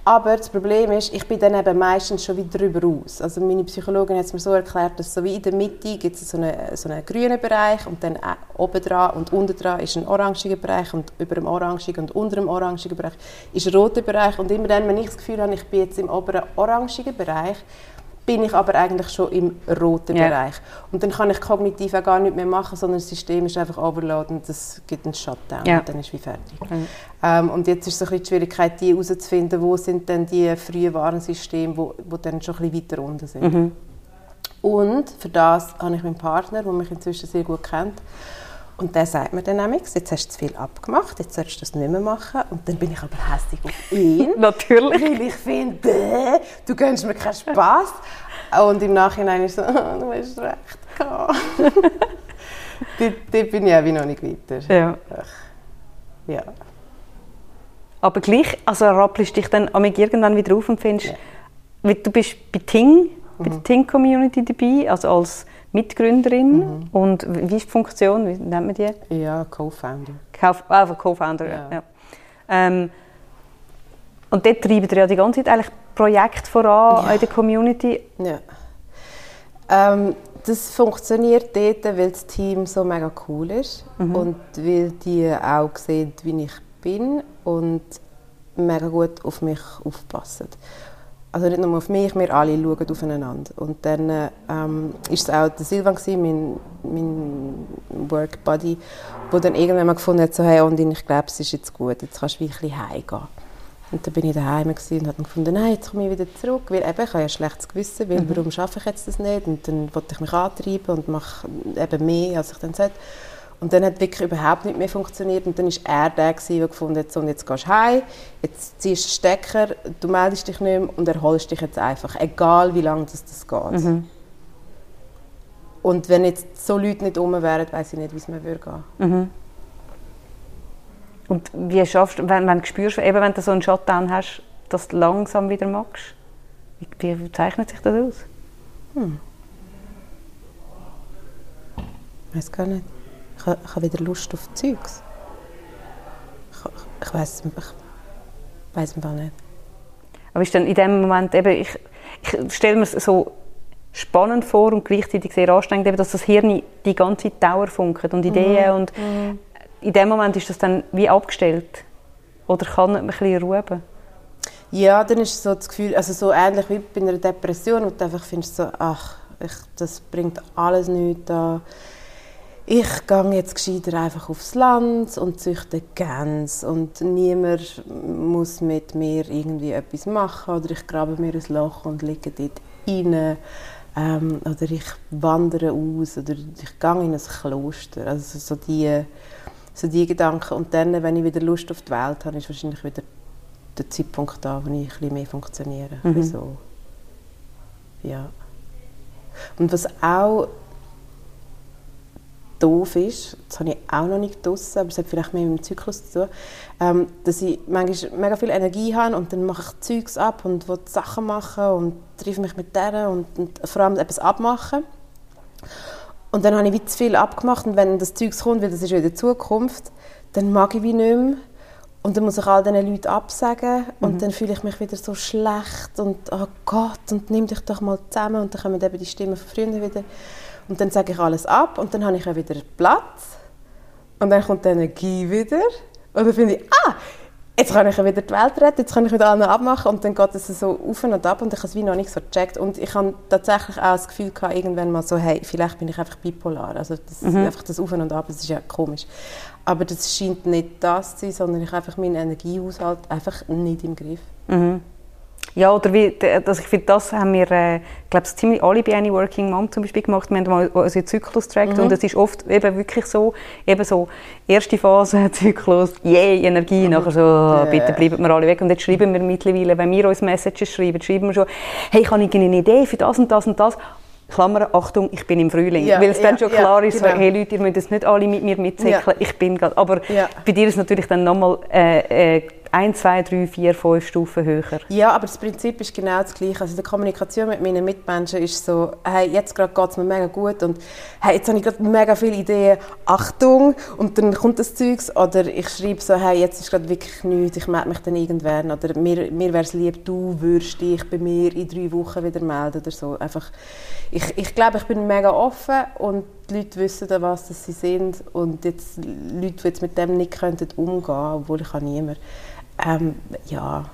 Aber das Problem ist, ich bin dann eben meistens schon wieder darüber aus. Also meine Psychologin hat es mir so erklärt, dass so wie in der Mitte gibt es so einen, so einen grünen Bereich und dann oben dran und unten dran ist ein orangiger Bereich und über dem orangigen und unter dem orangigen Bereich ist ein roter Bereich. Und immer dann, wenn ich das Gefühl habe, ich bin jetzt im oberen orangigen Bereich, bin ich aber eigentlich schon im roten yeah. Bereich. Und dann kann ich kognitiv auch gar nichts mehr machen, sondern das System ist einfach overload und das gibt einen Shutdown yeah. und dann ist wie fertig. Mhm. Ähm, und jetzt ist so ein die Schwierigkeit, die herauszufinden, wo sind denn die frühen Warensysteme, wo, wo dann schon ein bisschen weiter unten sind. Mhm. Und für das habe ich meinen Partner, der mich inzwischen sehr gut kennt, und der sagt mir dann nämlich, jetzt hast du zu viel abgemacht, jetzt sollst du das nicht mehr machen. Und dann bin ich aber hässlich auf ihn. Natürlich. Weil ich finde, äh, du gönnst mir keinen Spass. Und im Nachhinein ist es so, oh, du hast recht gehabt. dort, bin ich auch wie noch nicht weiter. Ja. ja. Aber gleich, also rappelst dich dann irgendwann wieder auf und findest, ja. du bist bei Ting, bei der mhm. Ting-Community dabei, also als Mitgründerin. Mhm. Und wie ist die Funktion? Wie nennt man die? Ja, Co-Founder. Ah, Co-Founder, ja. ja. Ähm, und dort treiben ihr ja die ganze Zeit eigentlich Projekte voran ja. in der Community. Ja. Ähm, das funktioniert dort, weil das Team so mega cool ist mhm. und weil die auch sehen, wie ich bin und mega gut auf mich aufpassen also nicht nur auf mich, wir alle schauen aufeinander. Und dann ähm, ist es auch der Silvan, gewesen, mein, mein Work Buddy, der dann irgendwann mal gefunden hat, so, hey Ondin, ich glaube, es ist jetzt gut, jetzt kannst du wirklich heimgehen. Und dann bin ich daheim und habe gefunden, nein, jetzt komme ich wieder zurück, weil eben, ich habe ja ein schlechtes Gewissen, weil mhm. warum schaffe ich jetzt das nicht? Und dann wollte ich mich antreiben und mache eben mehr, als ich dann sollte. Und dann hat wirklich überhaupt nicht mehr funktioniert. Und dann war er der, der gefunden hat, so, jetzt gehst du heim, jetzt ziehst du den Stecker, du meldest dich nicht mehr und erholst dich jetzt einfach, egal wie lange das, das geht. Mhm. Und wenn jetzt so Leute nicht um wären, weiß ich nicht, wie es mir würde gehen. Mhm. Und wie schaffst du, wenn, wenn du spürst, eben wenn du so einen Shutdown hast, dass du langsam wieder magst? Wie, wie zeichnet sich das aus? Hm. Ich weiß gar nicht habe, ich habe wieder Lust auf Zeugs. Ich, ich weiß ich weiß einfach nicht. Aber ist dann in dem Moment eben, ich, ich stelle mir es so spannend vor und gleichzeitig sehr anstrengend, dass das Hirn die ganze Zeit Dauer funkt und Ideen mhm. und mhm. in dem Moment ist das dann wie abgestellt oder kann man ein bisschen ruhen? Ja, dann ist so das Gefühl, also so ähnlich wie bei einer Depression, wo du einfach findest so, ach, ich, das bringt alles nichts da ich gehe jetzt gescheiter einfach aufs Land und züchte Gänse und niemand muss mit mir irgendwie etwas machen oder ich grabe mir ein Loch und liege dort rein ähm, oder ich wandere aus oder ich gehe in ein Kloster. Also so die, so die Gedanken. Und dann, wenn ich wieder Lust auf die Welt habe, ist wahrscheinlich wieder der Zeitpunkt da, wo ich ein bisschen mehr funktioniere. Mhm. So. Ja. Und was auch doof ist, das habe ich auch noch nicht draussen, aber es hat vielleicht mehr mit dem Zyklus zu tun, ähm, dass ich manchmal mega viel Energie habe und dann mache ich Zeugs ab und will Sachen machen und treffe mich mit denen und, und vor allem etwas abmachen. Und dann habe ich wie zu viel abgemacht und wenn das Zeug kommt, weil das ist wieder Zukunft, dann mag ich wie nicht mehr. Und dann muss ich all diesen Leuten absagen und mhm. dann fühle ich mich wieder so schlecht und oh Gott, und nimm dich doch mal zusammen und dann kommen eben die Stimmen von früher wieder. Und dann sage ich alles ab und dann habe ich auch wieder Platz. Und dann kommt die Energie wieder. Und dann finde ich, ah, jetzt kann ich wieder die Welt retten, jetzt kann ich wieder alle abmachen. Und dann geht es so auf und ab und ich habe es wie noch nicht so gecheckt. Und ich habe tatsächlich auch das Gefühl gehabt, irgendwann mal so, hey, vielleicht bin ich einfach bipolar. Also das, mhm. einfach das Auf und Ab, das ist ja komisch. Aber das scheint nicht das zu sein, sondern ich habe einfach meinen Energiehaushalt einfach nicht im Griff. Mhm. Ja, oder wie, also ich finde, das haben wir, äh, glaube ziemlich alle bei Any Working Mom zum Beispiel gemacht. Wir haben mal unseren Zyklus getrackt mhm. und es ist oft eben wirklich so, eben so, erste Phase, Zyklus, yay, Energie, mhm. nachher so, yeah. bitte bleiben wir alle weg. Und jetzt schreiben wir mittlerweile, wenn wir uns Messages schreiben, schreiben wir schon, hey, ich habe eine Idee für das und das und das. Klammer, Achtung, ich bin im Frühling. Ja, Weil es ja, dann schon klar ja, ist, genau. hey Leute, ihr müsst jetzt nicht alle mit mir mitzickeln, ich bin gerade. Aber bei dir ist es natürlich dann nochmal äh, äh, ein, zwei, drei, vier, fünf Stufen höher. Ja, aber das Prinzip ist genau das gleiche. Also die Kommunikation mit meinen Mitmenschen ist so, hey, jetzt gerade geht es mir mega gut und hey, jetzt habe ich gerade mega viele Ideen, Achtung, und dann kommt das Zeugs oder ich schreibe so, hey, jetzt ist gerade wirklich nichts, ich melde mich dann irgendwann oder mir, mir wäre es lieb, du würdest dich bei mir in drei Wochen wieder melden oder so. Einfach, ich, ich glaube, ich bin mega offen und die Leute wissen was sie sind und jetzt Leute, die jetzt mit dem nicht könnten umgehen, obwohl ich kann niemand ähm, ja,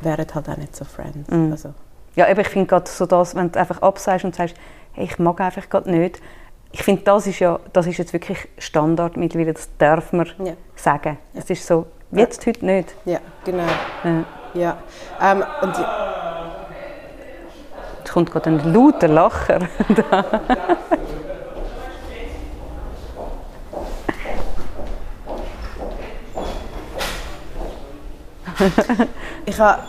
wären halt auch nicht so Friends. Mhm. Also. Ja, aber ich finde gerade so das, wenn du einfach absagst und sagst, hey, ich mag einfach gerade nicht, ich finde, das ist ja, das ist jetzt wirklich Standard mittlerweile, das darf man ja. sagen. Ja. Es ist so, jetzt ja. heute nicht. Ja, genau. Ja. ja. Ähm, und ja. Es kommt gerade ein lauter Lacher. ich habe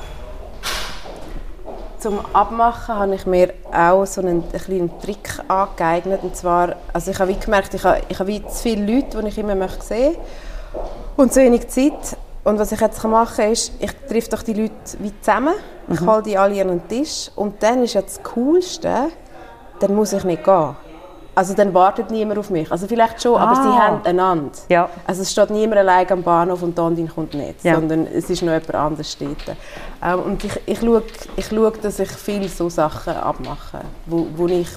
zum Abmachen habe ich mir auch so einen, einen kleinen Trick angeeignet. Und zwar, also ich habe wie gemerkt, ich habe, ich habe wie zu viele Leute, die ich immer möchte sehen und zu wenig Zeit. Und was ich jetzt machen kann, ist, ich treffe doch die Leute wie zusammen, ich mhm. hole die alle an den Tisch und dann ist ja das Coolste, dann muss ich nicht gehen. Also dann wartet niemand auf mich. Also vielleicht schon, ah. aber sie ah. haben einander. Ja. Also es steht niemand allein am Bahnhof und Dandin kommt nicht, ja. sondern es ist noch jemand anderes steht. Ähm, und ich, ich, schaue, ich schaue, dass ich viele so Sachen abmache, wo, wo ich,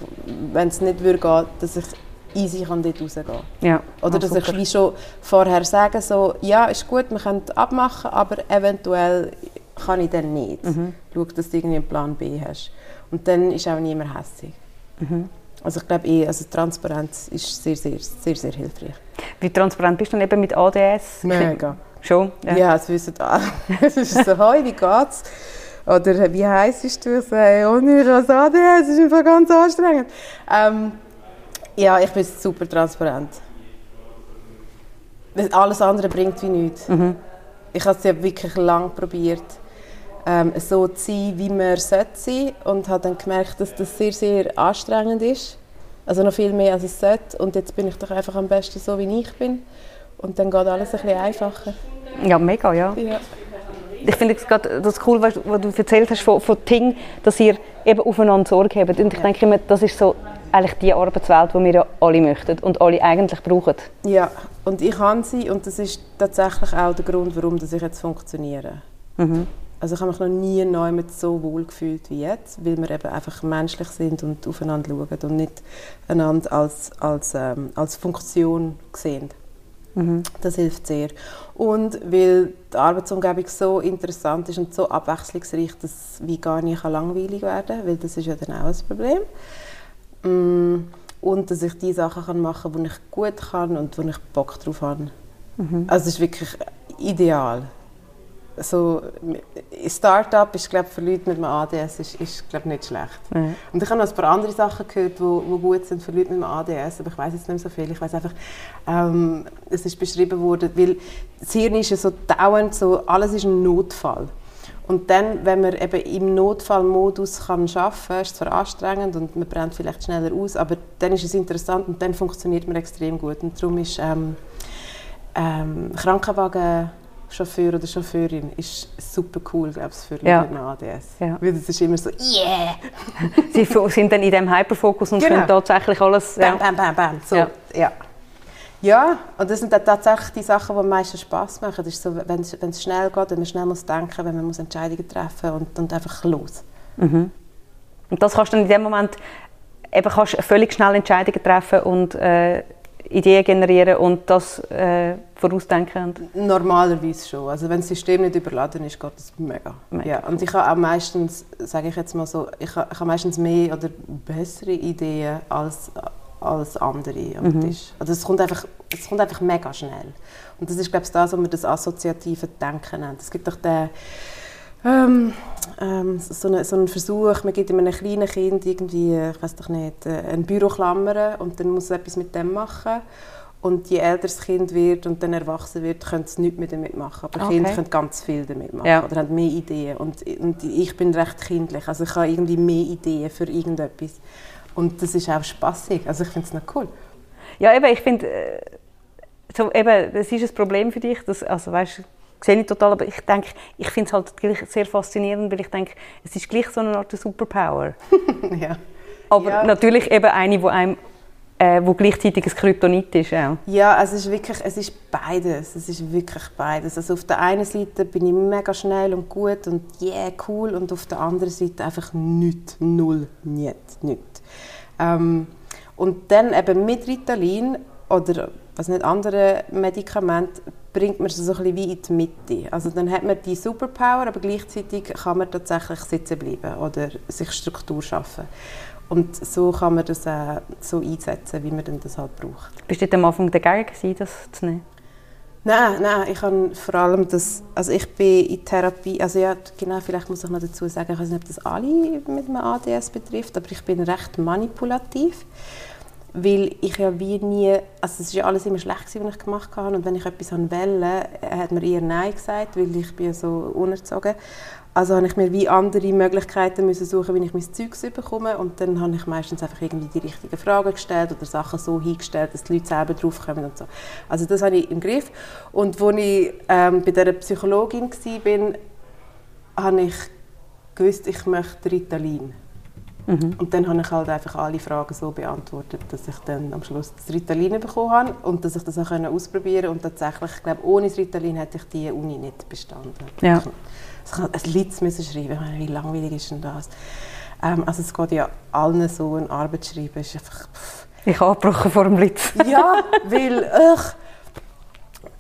wenn es nicht würde gehen, dass ich easy kann dort rausgehen ja. Oder dass super. ich wie schon vorher sage, so, ja, ist gut, wir können abmachen, aber eventuell kann ich dann nicht. Mhm. Schau, dass du irgendwie einen Plan B hast. Und dann ist auch niemand hässlich. Mhm. Also ich glaube eh, also Transparenz ist sehr, sehr, sehr, sehr hilfreich. Wie transparent bist du dann eben mit ADS? Mega. Schon? Ja, ja wissen alle. es ist so, «Hoi, wie geht's?» Oder «Wie heisst du?» Ich sage «Oh, ich habe ADS, das ist einfach ganz anstrengend.» ähm, Ja, ich bin super transparent. Alles andere bringt wie nichts. Mhm. Ich habe es ja wirklich lange probiert ähm, so zu sein, wie man sein sollte und habe dann gemerkt, dass das sehr, sehr anstrengend ist. Also noch viel mehr, als es sollte. Und jetzt bin ich doch einfach am besten so, wie ich bin. Und dann geht alles ein bisschen einfacher. Ja, mega, ja. ja. Ich finde es gerade das cool, was, du erzählt hast von, von Ting, dass ihr eben aufeinander Sorge habt. Und ich denke immer, das ist so eigentlich die Arbeitswelt, die wir ja alle möchten und alle eigentlich brauchen. Ja, und ich kann sie und das ist tatsächlich auch der Grund, warum ich jetzt funktioniere. Mhm. Also ich habe mich noch nie neu mit so wohl gefühlt wie jetzt, weil wir eben einfach menschlich sind und aufeinander schauen und nicht einander als, als, ähm, als Funktion sehen. Mhm. Das hilft sehr. Und weil die Arbeitsumgebung so interessant ist und so abwechslungsreich, dass wie gar nicht langweilig werden kann, weil das ist ja dann auch ein Problem. Mm, und dass ich die Sachen machen kann, die ich gut kann und wo ich Bock drauf habe. Mhm. Also es ist wirklich ideal so Startup ist glaube für Leute mit einem ADS ist, ist glaube nicht schlecht. Mhm. Und ich habe noch ein paar andere Sachen gehört, die wo, wo gut sind für Leute mit einem ADS, aber ich weiß jetzt nicht mehr so viel. Ich weiß einfach, ähm, es ist beschrieben worden, weil das Hirn ist ja so dauernd so, alles ist ein Notfall. Und dann, wenn man eben im Notfallmodus kann arbeiten kann, ist es zwar anstrengend und man brennt vielleicht schneller aus, aber dann ist es interessant und dann funktioniert man extrem gut. Und darum ist ähm, ähm, Krankenwagen Chauffeur oder Chauffeurin ist super cool, glaube ich, für Leute ja. mit ADS. Ja. Weil das ist immer so, yeah! Sie sind dann in diesem Hyperfokus und genau. können tatsächlich alles... Bam, bam, bam, bam. So, ja. ja. Ja, und das sind dann tatsächlich die Sachen, die am meisten Spass machen. Das ist so, wenn es schnell geht, wenn man schnell muss denken, wenn man muss Entscheidungen treffen und, und einfach los. Mhm. Und das kannst du dann in dem Moment eben kannst völlig schnell Entscheidungen treffen und äh, Ideen generieren und das äh, vorausdenken? Normalerweise schon. Also wenn das System nicht überladen ist, geht das mega. mega ja. Und ich habe auch meistens, sage ich jetzt mal so, ich habe, ich habe meistens mehr oder bessere Ideen als, als andere am mhm. Tisch. Also es kommt, einfach, es kommt einfach mega schnell. Und das ist glaube ich das, was wir das assoziative Denken nennen. Es gibt doch den ähm, ähm, so, eine, so einen Versuch, man gibt einem kleinen Kind irgendwie, ich weiß doch nicht, äh, ein Büroklammer und dann muss es etwas mit dem machen. Und je älter das Kind wird und dann erwachsen wird, können sie nichts mehr damit machen. Aber okay. Kinder können ganz viel damit machen ja. oder haben mehr Ideen. Und, und ich bin recht kindlich, also ich habe irgendwie mehr Ideen für irgendetwas. Und das ist auch spaßig. Also ich finde es noch cool. Ja, eben, ich finde, äh, so, eben, das ist ein Problem für dich, dass, also weißt, sehe ich total, aber ich denke, ich finde es halt sehr faszinierend, weil ich denke, es ist gleich so eine Art Superpower. ja. Aber Ja. natürlich eben eine, die einem äh, wo gleichzeitig ein Kryptonit ist. Auch. Ja, also es ist wirklich, es ist beides. Es ist wirklich beides. Also auf der einen Seite bin ich mega schnell und gut und yeah, cool und auf der anderen Seite einfach nichts, null, nicht, nichts. Ähm, und dann eben mit Ritalin oder was nicht andere Medikamente bringt man es so ein bisschen wie in die Mitte. Also dann hat man die Superpower, aber gleichzeitig kann man tatsächlich sitzen bleiben oder sich Struktur schaffen. Und so kann man das auch so einsetzen, wie man denn das halt braucht. Bist du am Anfang dagegen gewesen, das zu nehmen? Nein, nein, ich habe vor allem das, also ich bin in Therapie, also ja, genau, vielleicht muss ich noch dazu sagen, ich weiß nicht, ob das alle mit einem ADS betrifft, aber ich bin recht manipulativ, weil ich ja wie nie, also es ist ja alles immer schlecht gewesen, was ich gemacht habe und wenn ich etwas wollte, hat mir eher Nein gesagt, weil ich bin so unerzogen. Also habe ich mir wie andere Möglichkeiten müssen suchen, wie ich mein Zeugs bekomme und dann habe ich meistens einfach irgendwie die richtigen Fragen gestellt oder Sachen so hingestellt, dass die Leute selber draufkommen und so. Also das habe ich im Griff. Und als ich ähm, bei dieser Psychologin war, habe ich gewusst, ich möchte Ritalin. Und dann habe ich halt einfach alle Fragen so beantwortet, dass ich dann am Schluss das Ritalin bekommen habe und dass ich das auch ausprobieren konnte. Und tatsächlich, ich glaube, ohne das Ritalin hätte ich die Uni nicht bestanden. Ja. Ich, ich habe ein Lied müssen schreiben. Ich meine, wie langweilig ist denn das? Ähm, also es geht ja allen so, eine Arbeit zu schreiben ist einfach... Pff. Ich habe abgebrochen vor dem Blitz. Ja, weil... Ugh.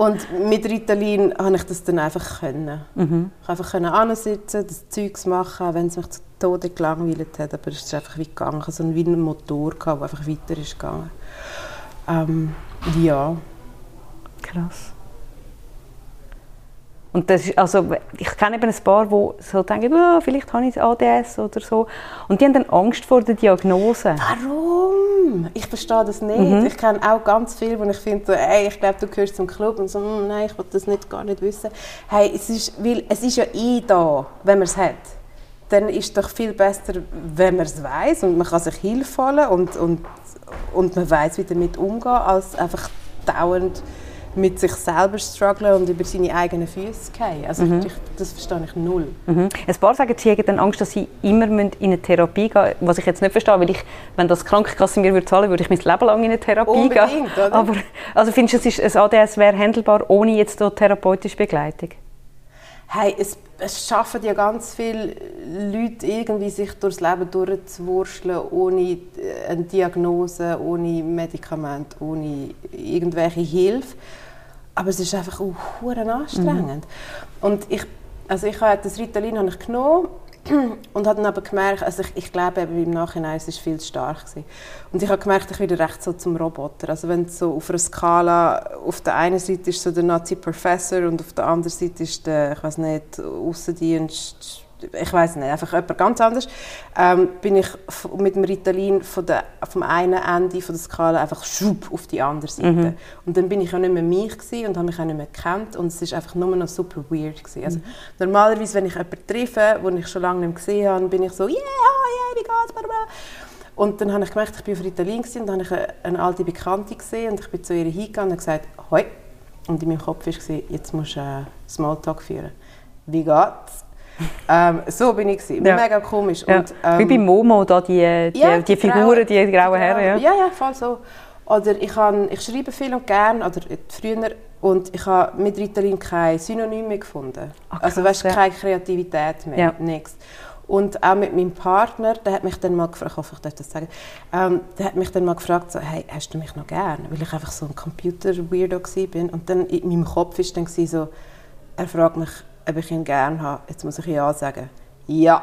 Und mit Ritalin habe ich das dann einfach können. Mhm. Ich konnte einfach ansitzen, das Zeugs machen, wenn es mich zu Tode gelangweilt hat. Aber es ist einfach wie gegangen. So wie einen Motor, gehabt, der einfach weiter ist gegangen. Ähm, ja. Krass. Und das ist, also, ich kenne eben ein paar, die so denken, oh, vielleicht habe ich ADS oder so. Und die haben dann Angst vor der Diagnose. Warum? Ich verstehe das nicht. Mhm. Ich kenne auch ganz viele, wo ich finde, so, ey, ich glaube, du gehörst zum Club und so, «Hm, nein, ich will das nicht, gar nicht wissen. Hey, es ist, weil, es ist ja eh da, wenn man es hat. Dann ist es doch viel besser, wenn man es weiß und man kann sich Hilfe holen und, und, und man weiß, wie damit umgehen, als einfach dauernd mit sich selber strugglen und über seine eigenen Füße gehen. Also ich, das verstehe ich null. Mhm. Ein paar sagen, sie haben dann Angst, dass sie immer in eine Therapie gehen müssen, was ich jetzt nicht verstehe, weil ich, wenn das Krankenkasse mir würde zahlen würde, ich mein Leben lang in eine Therapie Unbedingt, gehen. oder? Aber also findest du, es ist, ein ADS wäre handelbar ohne jetzt therapeutische Begleitung? Hey, es, es schaffen ja ganz viele Leute irgendwie sich durchs Leben durchzuwurschteln, ohne äh, eine Diagnose, ohne Medikament, ohne irgendwelche Hilfe. Aber es ist einfach auch anstrengend. Und ich, also ich habe das Ritalin habe ich genommen und habe dann aber gemerkt, also ich, ich glaube eben im Nachhinein, es ist viel zu stark gewesen. Und ich habe gemerkt, ich werde recht so zum Roboter. Also wenn so auf einer Skala, auf der einen Seite ist so der Nazi-Professor und auf der anderen Seite ist der, ich weiß nicht, Außendienst, ich weiß nicht, einfach jemand ganz anders, ähm, bin ich mit dem Ritalin von der, vom einen Ende von der Skala einfach schub auf die andere Seite. Und dann bin ich ja nicht mehr mich gewesen und habe mich auch nicht mehr gekannt und es ist einfach nur noch super weird gewesen. Also normalerweise, wenn ich jemanden treffe, den ich schon lange nicht gesehen habe, bin ich so, yeah, oh, yeah, wie geht's, bla, bla. Und dann habe ich gemerkt, ich bin auf Ritalin gewesen, und dann habe ich eine, eine alte Bekannte gesehen und ich bin zu ihr hingegangen und gesagt, hoi. Und in meinem Kopf war, jetzt musst du äh, Smalltalk führen. Wie geht's? Ähm, so bin ich. Gewesen. Ja. Mega komisch. Ja. Und, ähm, Wie bei Momo, da die, die, ja, die Grauen- Figuren, die grauen Herren. Ja. Ja, ja, voll so. Oder ich, kann, ich schreibe viel und gern, oder früher, und ich habe mit Ritalin kein Synonym mehr gefunden. Ah, krass, also weißt, keine Kreativität mehr, Ja. nichts. Und auch mit meinem Partner, der hat mich dann mal gefragt, ich hoffe, ich darf das sagen, ähm, der hat mich dann mal gefragt, so, hey, hast du mich noch gern? Weil ich einfach so ein Computer-Weirdo bin. Und dann in meinem Kopf ist dann so, er fragt mich, ob ich ihn gern habe. Jetzt muss ich ja sagen. Ja.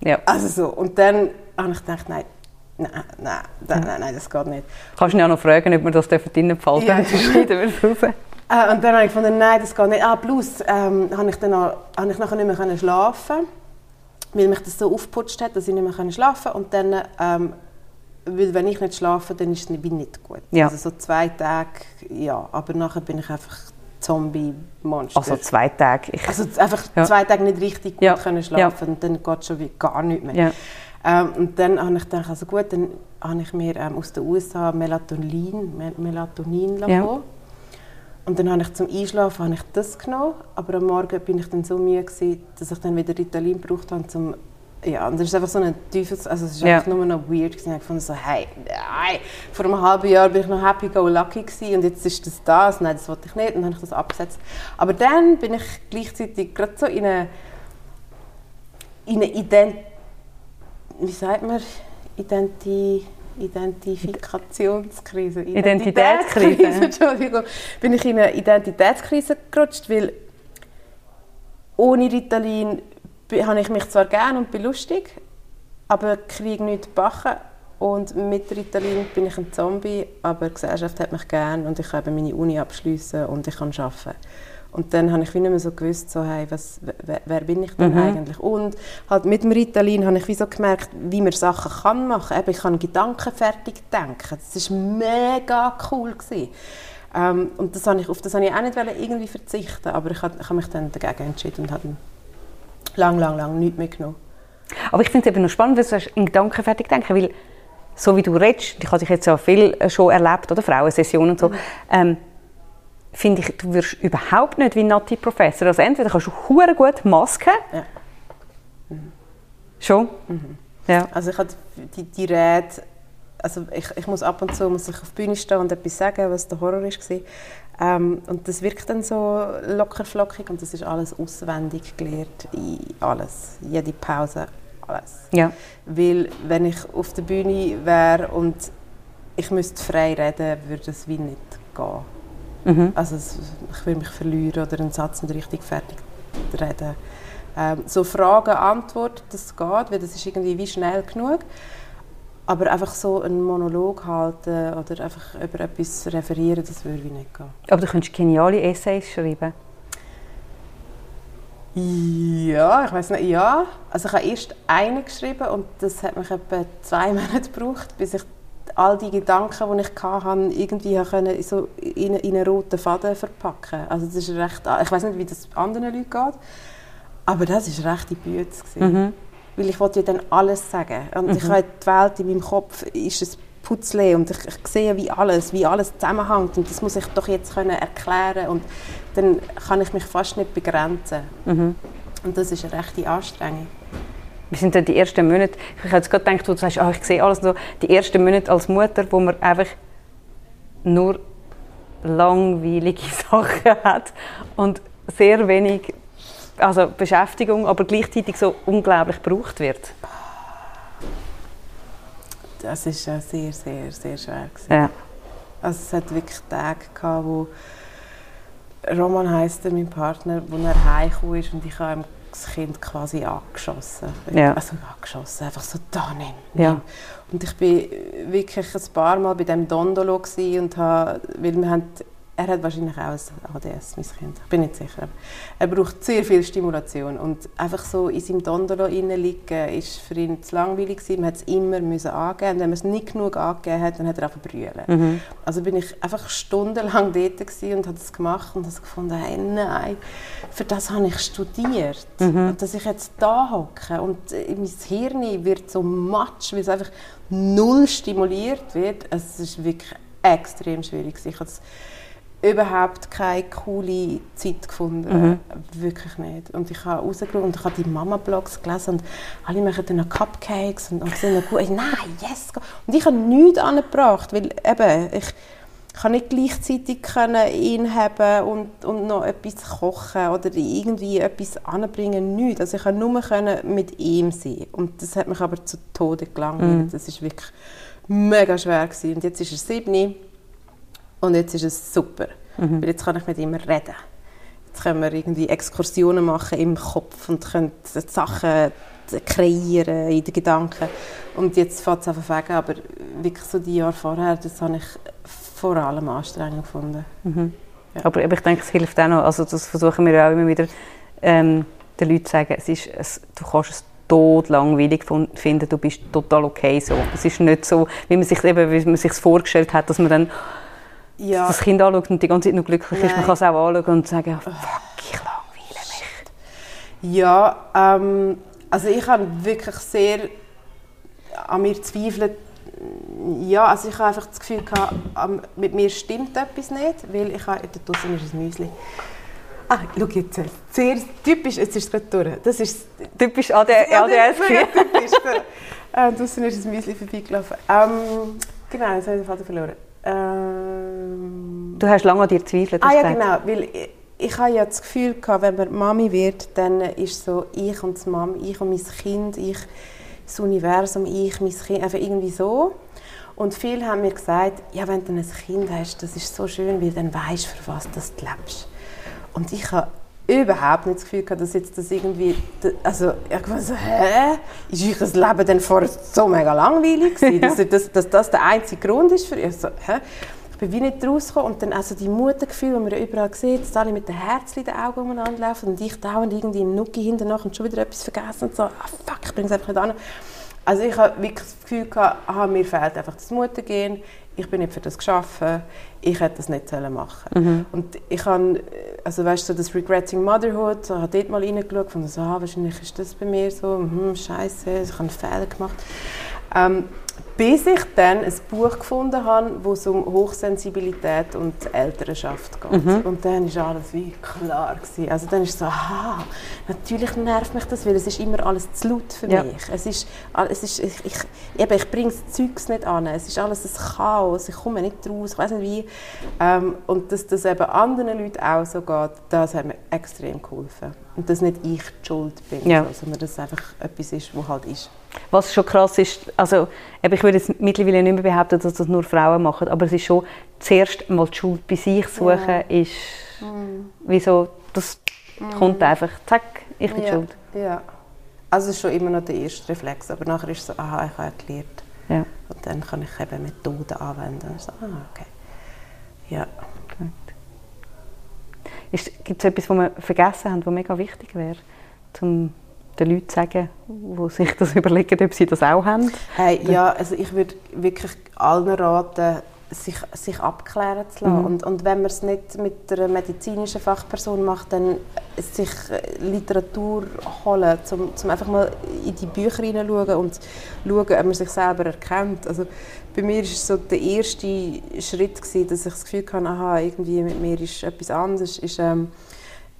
Ja. Also so. Und dann habe ich gedacht, nein, nein, nein, nein, nein, das geht nicht. Kannst du ja noch fragen, ob wir das Ja. dürfen, dann schneiden wir raus. Äh, und dann habe ich gefunden, nein, das geht nicht. Ah, plus ähm, habe ich dann auch, habe ich nachher nicht mehr können schlafen, weil mich das so aufgeputscht hat, dass ich nicht mehr schlafen Und dann, ähm, weil wenn ich nicht schlafe, dann ist es nicht, nicht gut. Ja. Also so zwei Tage, ja, aber nachher bin ich einfach Zombie-Monster. Also zwei Tage. Ich, Also einfach Ja. zwei Tage nicht richtig gut Ja. können schlafen und dann geht es schon wie gar nicht mehr. ja. Ähm, und dann habe ich gedacht, also gut, dann habe ich mir ähm, aus den USA Melatonin, Mel Melatonin Ja. ja. und dann habe ich zum Einschlafen habe ich das genommen, aber am Morgen bin ich dann so müde gewesen, dass ich dann wieder Ritalin gebraucht habe, zum ja, und das ist einfach so ein Teufels... Also es ist ja. einfach nur noch weird gewesen. Ich fand so, hey, nein. Vor einem halben Jahr bin ich noch happy go lucky gewesen und jetzt ist das das. Nein, das wollte ich nicht. Und dann habe ich das abgesetzt. Aber dann bin ich gleichzeitig gerade so in eine, in eine Ident... Wie sagt man? Identi... Identifikationskrise. Identitätskrise. Entschuldigung. Bin ich in eine Identitätskrise gerutscht, weil ohne Ritalin habe ich mich zwar gern und bin lustig, aber kriege nichts backen. Und mit Ritalin bin ich ein Zombie, aber die Gesellschaft hat mich gern und ich kann meine Uni abschließen und ich kann arbeiten. Und dann habe ich nicht mehr so gewusst, so, hey, was, wer, wer bin ich denn mhm. eigentlich? Und halt mit dem Ritalin habe ich wie so gemerkt, wie man Sachen kann machen kann. Ich kann Gedanken fertig denken. Das war mega cool. Gewesen. Ähm, und das habe ich, auf das habe ich auch nicht irgendwie verzichten aber ich habe, ich habe mich dann dagegen entschieden und habe lang, lang, lang nichts mitgenommen. Aber ich finde es eben noch spannend, dass du in Gedanken fertig denken, weil so wie du redest, ich habe dich jetzt ja viel äh, schon erlebt, oder Frauensessionen und so, mhm. ähm, finde ich, du wirst überhaupt nicht wie Nati Professor. Also entweder kannst du hure gut Masken, ja. mhm. schon, mhm. ja. Also ich habe die, die Rede, also ich, ich muss ab und zu muss ich auf die Bühne stehen und etwas sagen, was der Horror war. Ähm, und das wirkt dann so locker flockig und das ist alles auswendig gelernt, alles, jede Pause, alles. Ja. Weil wenn ich auf der Bühne wäre und ich müsste frei reden, würde es wie nicht gehen. Mhm. Also ich würde mich verlieren oder einen Satz nicht richtig fertig reden. Ähm, so Fragen, Antwort, das geht, weil das ist irgendwie wie schnell genug. Aber einfach so einen Monolog halten oder einfach über etwas referieren, das würde nicht gehen. Aber du könntest geniale Essays schreiben. Ja, ich weiß nicht, ja. Also ich habe erst einen geschrieben und das hat mich etwa zwei Monate gebraucht, bis ich all die Gedanken, die ich hatte, irgendwie können so in, in einen roten Faden verpacken. Also das ist recht, ich weiß nicht, wie das anderen Leuten geht, aber das ist recht die Bühne. Mhm weil ich wollte ja dann alles sagen. Und mhm. ich habe die Welt in meinem Kopf ist ein Putzle und ich, ich, sehe wie alles, wie alles zusammenhängt und das muss ich doch jetzt können erklären und dann kann ich mich fast nicht begrenzen. Mhm. Und das ist eine rechte Anstrengung. Wie sind denn die ersten Monate? Ich habe jetzt gerade gedacht, du sagst, oh, ich sehe alles so. Die ersten Monate als Mutter, wo man einfach nur langweilige Sachen hat und sehr wenig also Beschäftigung, aber gleichzeitig so unglaublich gebraucht wird? Das ist sehr, sehr, sehr schwer. Ja. Also es hat wirklich Tage gehabt, wo Roman heisst mein Partner, wo er heimgekommen ist und ich habe ihm das Kind quasi angeschossen. Ja. Also angeschossen, einfach so da nehmen. Ja. Und ich bin wirklich ein paar Mal bei dem Dondolo und habe, weil wir haben er hat wahrscheinlich auch ein ADS, mein Kind. Ich bin nicht sicher. Er braucht sehr viel Stimulation. Und einfach so in seinem Dondolo liegen, ist für ihn zu langweilig gewesen. Man hat es immer müssen angeben. Und wenn man es nicht genug angegeben hat, dann hat er einfach brüllen. Mhm. Also bin ich einfach stundenlang dort und habe es gemacht und habe gefunden, hey, nein, für das habe ich studiert. Mhm. Dass ich jetzt da hocke und mein Hirn wird so matsch, weil es einfach null stimuliert wird. Es ist wirklich extrem schwierig. Ich überhaupt keine coole Zeit gefunden. Mhm. Wirklich nicht. Und ich habe rausgeschaut und ich habe die Mama-Blogs gelesen und alle machen dann noch Cupcakes und, und sind gut. Nein, yes! Und ich habe nichts angebracht, weil eben, ich kann nicht gleichzeitig können ihn haben und, und noch etwas kochen oder irgendwie etwas anbringen, nichts. Also ich konnte nur können mit ihm sein. Und das hat mich aber zu Tode gelangweilt. Mhm. Das war wirklich mega schwer gewesen. Und jetzt ist er sieben und jetzt ist es super, mhm. weil jetzt kann ich mit ihm reden. Jetzt können wir irgendwie Exkursionen machen im Kopf und können Sachen kreieren in den Gedanken. Und jetzt fängt es an zu aber wirklich so die Jahre vorher, das habe ich vor allem anstrengend gefunden. Mhm. Ja. Aber ich denke, es hilft auch noch, also das versuchen wir auch immer wieder ähm, den Leuten zu sagen, es ist, es, du kannst es tot langweilig finden, du bist total okay so. Es ist nicht so, wie man sich eben, wie man sich vorgestellt hat, dass man dann ja. das Kind anschaut und die ganze Zeit nur glücklich Nein. ist. Man kann es auch anschauen und sagen, fuck, ich langweile mich. Ja, ähm, also ich habe wirklich sehr an mir zweifelt, ja, also ich habe einfach das Gefühl gehabt, mit mir stimmt etwas nicht, weil ich habe, da draußen ist ein Müsli. Ah, schau jetzt. Sehr typisch, jetzt ist es gerade durch. Das ist typisch ADS. ADS typisch. äh, draußen ist ein Müsli vorbeigelaufen. Ähm, genau, jetzt habe ich den Vater verloren. Ähm, du hast lange an dir gezweifelt. Ah ja, genau, weil ich, ich habe ja das Gefühl gehabt, wenn man Mami wird, dann ist so ich und die Mami, ich und mein Kind, ich, das Universum, ich, mein Kind, einfach irgendwie so. Und viele haben mir gesagt, ja, wenn du ein Kind hast, das ist so schön, weil dann weißt du, für was du lebst. Und ich habe überhaupt nicht das Gefühl gehabt, dass jetzt das irgendwie, also ich war so, hä, ist euer Leben denn vorher so mega langweilig gewesen, dass, dass, dass, das der einzige Grund ist für ich so, hä? Ich bin wie nicht rausgekommen und dann also die Muttergefühle, die man ja überall sieht, dass alle mit den Herzen in den Augen umeinander laufen und ich dauernd irgendwie im Nuki hinterher und schon wieder etwas vergessen und so, ah fuck, ich bringe es einfach nicht an. Also ich habe wirklich das Gefühl gehabt, aha, mir fehlt einfach das Muttergehen, ich bin nicht für das geschaffen, ich hätte das nicht machen mhm. Und ich habe, also weißt du, das Regretting Motherhood, ich habe dort mal reingeschaut und so, ah, wahrscheinlich ist das bei mir so, hm, scheiße, ich habe einen Fehler gemacht. Ähm, bis ich dann ein Buch gefunden habe, wo es um Hochsensibilität und Elternschaft geht. Mhm. Und dann war alles wie klar. Gewesen. Also dann ist so, aha, natürlich nervt mich das, weil es ist immer alles zu laut für ja. mich. Es ist, es ist, ich, ich, eben, ich bringe das Zeugs nicht an. Es ist alles ein Chaos, ich komme nicht raus, ich weiß nicht wie. Ähm, und dass das eben anderen Leuten auch so geht, das hat mir extrem geholfen. Und dass nicht ich die Schuld bin, ja. sondern dass es einfach etwas ist, was halt ist. Was schon krass ist, also ich würde jetzt mittlerweile nicht mehr behaupten, dass das nur Frauen machen, aber es ist schon, zuerst mal die Schuld bei sich suchen, ja. ist mhm. wieso, das mhm. kommt einfach, zack, ich bin ja. schuld. Ja, also es ist schon immer noch der erste Reflex, aber nachher ist es so, aha, ich habe gelernt. Ja. Und dann kann ich eben Methoden anwenden. Und so, ah, okay. Ja. Gibt es etwas, was wir vergessen haben, was mega wichtig wäre, um den Leuten zu sagen, die sich das überlegen, ob sie das auch haben? Hey, ja, also ich würde wirklich allen raten, sich, sich abklären zu lassen. Mhm. Und, und wenn man es nicht mit einer medizinischen Fachperson macht, dann sich Literatur holen, um, um einfach mal in die Bücher hineinschauen und schauen, ob man sich selber erkennt. Also bei mir war es so der erste Schritt, gewesen, dass ich das Gefühl hatte, aha, irgendwie mit mir ist etwas anderes, ist, ähm,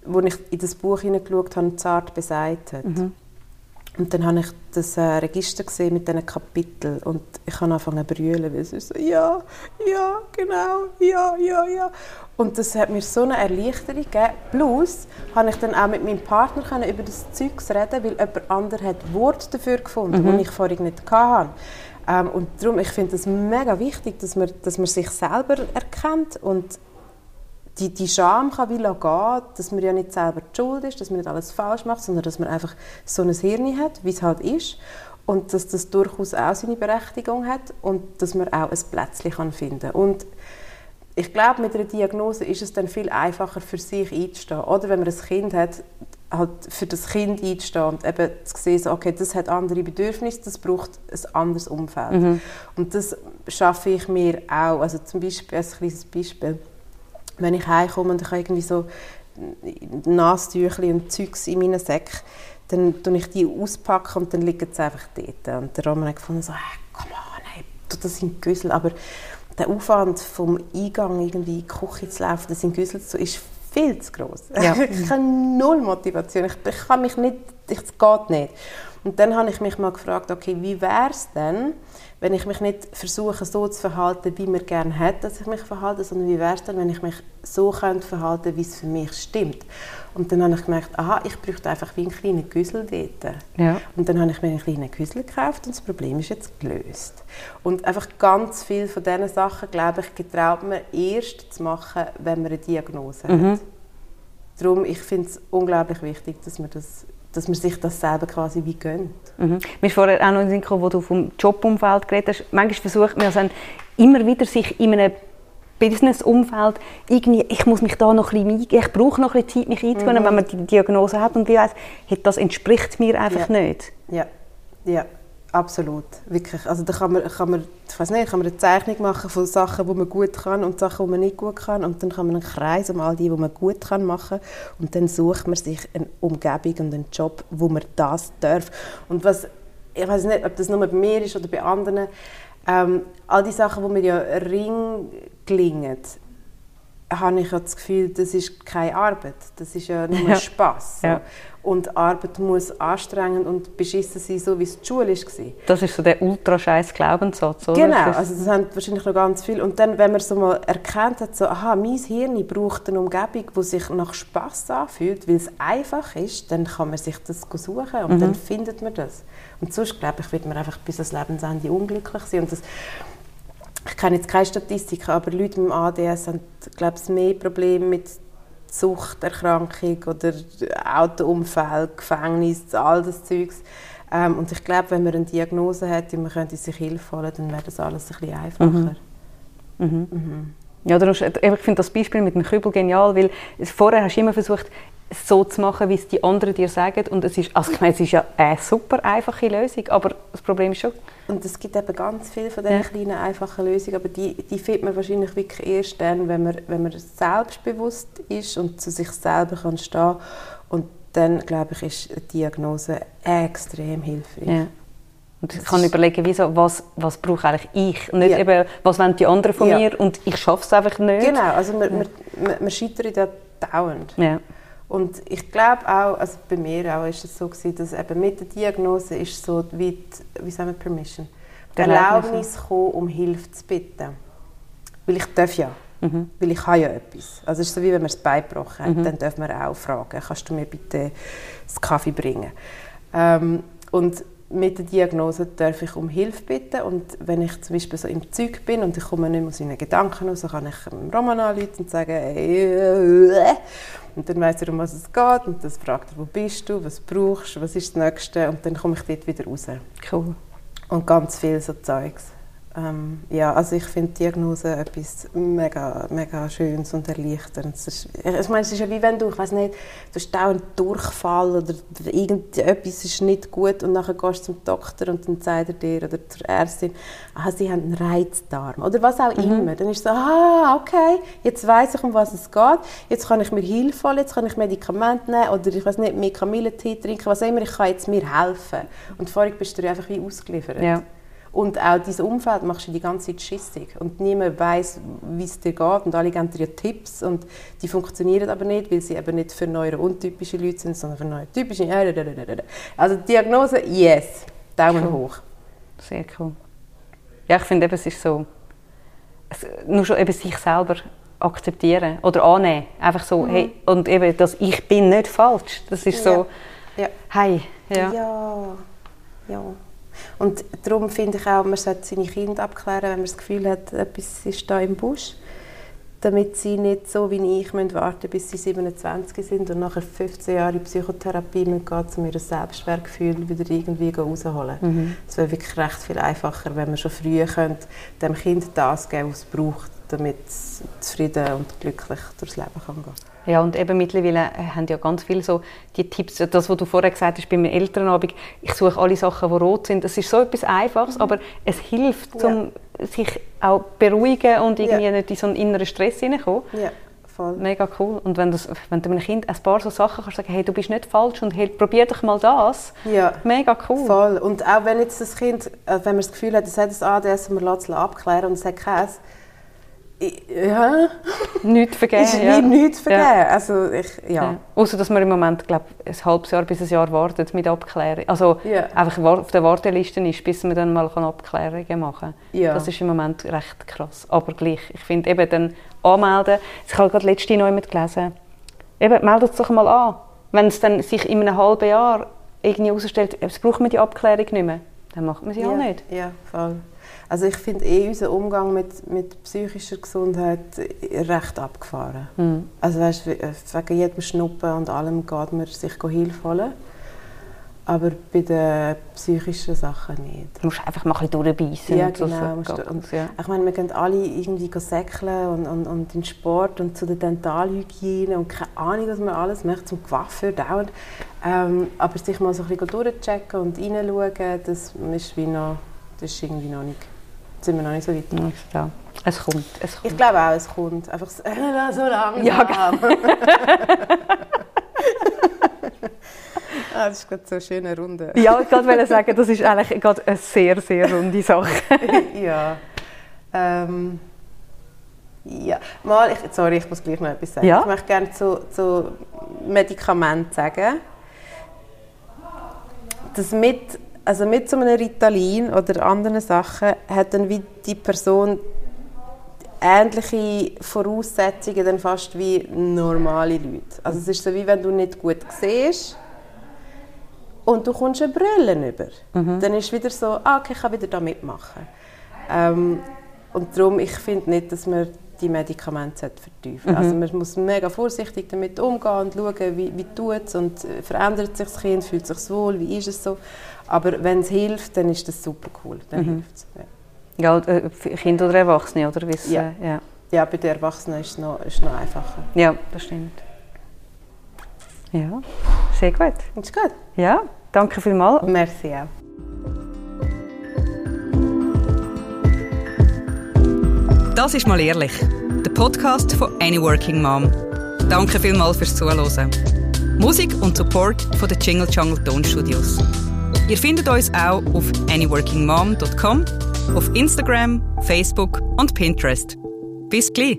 wo ich in das Buch hineingeschaut habe, «Zart beseitigt». Mhm. Und dann habe ich das äh, Register gesehen mit diesen Kapiteln und ich habe angefangen zu brüllen, weil es ist so, ja, ja, genau, ja, ja, ja. Und das hat mir so eine Erleichterung gegeben. Plus habe ich dann auch mit meinem Partner können über das Zeug reden, weil jemand anderes hat Wort dafür gefunden, mhm. die ich vorher nicht hatte. Ähm, und darum, ich finde es mega wichtig, dass man, dass man sich selber erkennt und die, die Scham kann wie gehen, dass man ja nicht selber die Schuld ist, dass man nicht alles falsch macht, sondern dass man einfach so ein Hirn hat, wie es halt ist und dass das durchaus auch seine Berechtigung hat und dass man auch ein Plätzchen kann finden kann. Und ich glaube, mit einer Diagnose ist es dann viel einfacher für sich einzustehen. Oder wenn man ein Kind hat, halt für das Kind einzustehen und eben zu sehen, so, okay, das hat andere Bedürfnisse, das braucht ein anderes Umfeld. Mhm. Und das schaffe ich mir auch. Also zum Beispiel, als kleines Beispiel, wenn ich heimkomme und ich habe irgendwie so Nasentücher und Zeugs in meinen Säcken, dann tue ich die auspacken und dann liegen sie einfach dort. Und der Roman hat gefunden, so, hey, komm on, hey, tu das in Güssel. Aber der Aufwand vom Eingang irgendwie in die Küche zu laufen, das in Güssel zu ist viel zu groß. Ja. ich habe null Motivation. Ich, ich kann mich nicht, es geht nicht. Und dann habe ich mich mal gefragt, okay, wie wäre es denn, wenn ich mich nicht versuche, so zu verhalten, wie man gerne hat, dass ich mich verhalte, sondern wie wäre es denn, wenn ich mich so könnte verhalten, wie es für mich stimmt. Und dann habe ich gemerkt, aha, ich bräuchte einfach wie einen kleinen Güssel dort. Ja. Und dann habe ich mir einen kleinen Güssel gekauft und das Problem ist jetzt gelöst. Und einfach ganz viel von diesen Sachen, glaube ich, getraut man erst zu machen, wenn man eine Diagnose mhm. hat. Darum, ich finde es unglaublich wichtig, dass man das dass man sich das selber quasi wie gönnt. Mhm. Mir ist vorher auch noch in den Sinn wo du vom Jobumfeld geredet hast. Manchmal versucht man also immer wieder sich in einem Businessumfeld irgendwie, ich muss mich da noch ein bisschen ich brauche noch ein bisschen Zeit, mich einzugehen, mhm. wenn man die Diagnose hat und wie weiss, das entspricht mir einfach ja. nicht. Ja, ja. Absolut, wirklich. Also da kann man, kann man, ich weiß nicht, kann man eine Zeichnung machen von Sachen, die man gut kann und Sachen, die man nicht gut kann und dann kann man einen Kreis um all die, die man gut kann machen und dann sucht man sich eine Umgebung und einen Job, wo man das darf. Und was, ich weiß nicht, ob das nur bei mir ist oder bei anderen, ähm, all die Sachen, die mir ja Ring gelingen, habe ich ja das Gefühl, das ist keine Arbeit. Das ist ja nur ja. Spass. So. Ja. Und Arbeit muss anstrengend und beschissen sein, so wie es die Schule war. Das ist so der ultra scheiß Glaubenssatz, oder? Genau, also das haben wahrscheinlich noch ganz viel. Und dann, wenn man so mal erkennt hat, so, aha, mein Hirn braucht eine Umgebung, die sich nach Spass anfühlt, weil es einfach ist, dann kann man sich das suchen und mhm. dann findet man das. Und sonst, glaube ich, wird man einfach bis ans Lebensende unglücklich sein. Und das, ich kenne jetzt keine Statistiken, aber Leute mit dem ADS haben, glaube ich, mehr Probleme mit Suchterkrankung oder Autounfall, Gefängnis, all das Zeugs. Ähm, und ich glaube, wenn man eine Diagnose hat und man könnte sich Hilfe holen, dann wäre das alles ein bisschen einfacher. Mhm. Mhm. Mhm. Ja, ich finde das Beispiel mit dem Kübel genial, weil vorher hast du immer versucht, so zu machen, wie es die anderen dir sagen. Und es ist, also ich meine, es ist ja eine super einfache Lösung, aber das Problem ist schon... Und es gibt eben ganz viele von diesen ja. kleinen, einfachen Lösungen, aber die, die findet man wahrscheinlich wirklich erst dann, wenn man, wenn man selbstbewusst ist und zu sich selber kann stehen Und dann, glaube ich, ist eine Diagnose extrem hilfreich. Ja. Und ich kann überlegen, wieso, was, was brauche eigentlich ich? Nicht ja. eben, was wollen die anderen von ja. mir und ich schaffe es einfach nicht. Genau, also man, man, man, man scheitert ja dauernd. Ja. Und ich glaube auch, also bei mir auch ist es so gewesen, dass eben mit der Diagnose ist so wie, die, wie sagen wir Permission, die Erlaubnis kommen, um Hilfe zu bitten. Weil ich darf ja. Mhm. Weil ich habe ja etwas. Also es ist so wie wenn man das Bein gebrochen hat, mhm. dann darf man auch fragen, kannst du mir bitte das Kaffee bringen? Ähm, und mit der Diagnose darf ich um Hilfe bitten und wenn ich zum Beispiel so im Zeug bin und ich komme nicht mehr aus meinen Gedanken raus, kann ich Roman anrufen und sagen hey, äh, und dann weiß er, um was es geht und dann fragt er, wo bist du, was brauchst du, was ist das Nächste und dann komme ich dort wieder raus. Cool. Und ganz viel so Zeugs. Ähm, ja, also ich finde Diagnose etwas mega, mega Schönes und Erleichterndes. Ist, ich meine, es ist ja wie wenn du, ich weiß nicht, du hast einen Durchfall oder irgendetwas ist nicht gut und nachher gehst du zum Doktor und dann sagt er dir oder zur Ärztin, ah, sie haben einen Reizdarm oder was auch mhm. immer. Dann ist so, ah, okay, jetzt weiß ich, um was es geht, jetzt kann ich mir Hilfe holen, jetzt kann ich Medikamente nehmen oder ich weiß nicht, mehr Kamillentee trinken, was auch immer, ich kann jetzt mir helfen. Und vorher bist du einfach wie ausgeliefert. Ja. Und auch dieses Umfeld machst du die ganze Zeit schissig. Und niemand weiß, wie es dir geht. Und alle geben dir Tipps. Und die funktionieren aber nicht, weil sie eben nicht für neurountypische Leute sind, sondern für neurotypische. Also die Diagnose, yes. Daumen cool. hoch. Sehr cool. Ja, ich finde eben, es ist so, nur schon eben sich selber akzeptieren oder annehmen. Einfach so, mhm. hey, und eben, dass ich bin nicht falsch. Das ist so, ja. hey. Ja. ja. ja. Und darum finde ich auch, man sollte seine Kinder abklären, wenn man das Gefühl hat, etwas ist da im Busch, damit sie nicht so wie ich müssen warten bis sie 27 sind und nachher 15 Jahre Psychotherapie müssen gehen, um ihr Selbstwertgefühl wieder irgendwie rausholen. Mhm. Es wäre wirklich recht viel einfacher, wenn man schon früh könnte, dem Kind das geben, was es braucht, damit es zufrieden und glücklich durchs Leben kann gehen ja, und eben mittlerweile äh, haben ja ganz viele so die Tipps, das, was du vorher gesagt hast, bei meinem Elternabend, ich suche alle Sachen, die rot sind. Das ist so etwas Einfaches, mhm. aber es hilft, ja. um sich auch beruhigen und irgendwie ja. nicht in so einen inneren Stress hineinkommen. Ja. Voll. Mega cool. Und wenn, das, wenn du einem Kind ein paar so Sachen kannst sagen, hey, du bist nicht falsch und hey, probier doch mal das. Ja. Mega cool. Voll. Und auch wenn jetzt das Kind, äh, wenn man das Gefühl hat, es hat das ADS, man lässt es abklären und es hat keins, ja. Nichts vergeben. Ist ja. nichts vergeben. Ja. Also ich, ja. ja. Außer, dass man im Moment, glaube ein halbes Jahr bis ein Jahr wartet mit Abklärung. Also ja. einfach auf der Warteliste ist, bis man dann mal Abklärungen machen kann. Ja. Das ist im Moment recht krass. Aber gleich, ich finde eben dann anmelden. Ich habe gerade letzte mit gelesen. Eben, meldet es doch mal an. Wenn es dann sich in einem halben Jahr irgendwie herausstellt, es braucht man die Abklärung nicht mehr, dann macht man sie auch nicht. Ja, voll. Also ich finde eh unseren Umgang mit, mit psychischer Gesundheit recht abgefahren. Mhm. Also weißt, wegen jedem Schnuppen und allem geht man sich Hilfe holen. Aber bei den psychischen Sachen nicht. Du musst einfach mal ein bisschen durchbeissen. Ja, genau. So und, ja. Ich meine, wir gehen alle irgendwie säckeln und, und, und in den Sport und zu der Dentalhygiene und keine Ahnung, was man alles macht, zum Coiffeur dauernd. Ähm, aber sich mal so ein bisschen durchchecken und reinschauen, das ist, wie noch, das ist irgendwie noch nicht sind wir noch nicht so weit. Ja, es kommt, es kommt. Ich glaube auch, es kommt. Einfach so, äh, so langsam. Ja, Ah, das ist gerade so eine schöne Runde. Ja, ich wollte sagen, das ist eigentlich gerade eine sehr, sehr runde Sache. ja. Ähm, ja. Mal, ich, sorry, ich muss gleich noch etwas sagen. Ja? Ich möchte gerne zu, zu Medikamenten sagen. Das mit, also mit so einem Ritalin oder anderen Sachen hat dann wie die Person ähnliche Voraussetzungen dann fast wie normale Leute. Also es ist so wie wenn du nicht gut siehst und du kommst eine Brille über. Dann ist es wieder so, ah, okay, ich kann wieder da mitmachen. Ähm, und darum, ich finde nicht, dass man die Medikamente verteufeln Mhm. Also man muss mega vorsichtig damit umgehen und schauen, wie, wie tut es und äh, verändert sich das Kind, fühlt sich wohl, wie ist es so. Aber wenn es hilft, dann ist das super cool, dann Mhm. hilft es. Ja. Ja, äh, für Kinder oder Erwachsene, oder? Wie's, Ja. ja. ja, bei den Erwachsenen ist es noch, ist noch einfacher. ja, das stimmt. Ja, sehr gut. Ist gut? Ja, danke vielmals. Merci auch. Das ist mal ehrlich. Der Podcast von Any Working Mom. Danke vielmals fürs Zuhören. Musik und Support von den Jingle Jungle Tonstudios. Ihr findet uns auch auf anyworkingmom.com, auf Instagram, Facebook und Pinterest. Bis gleich!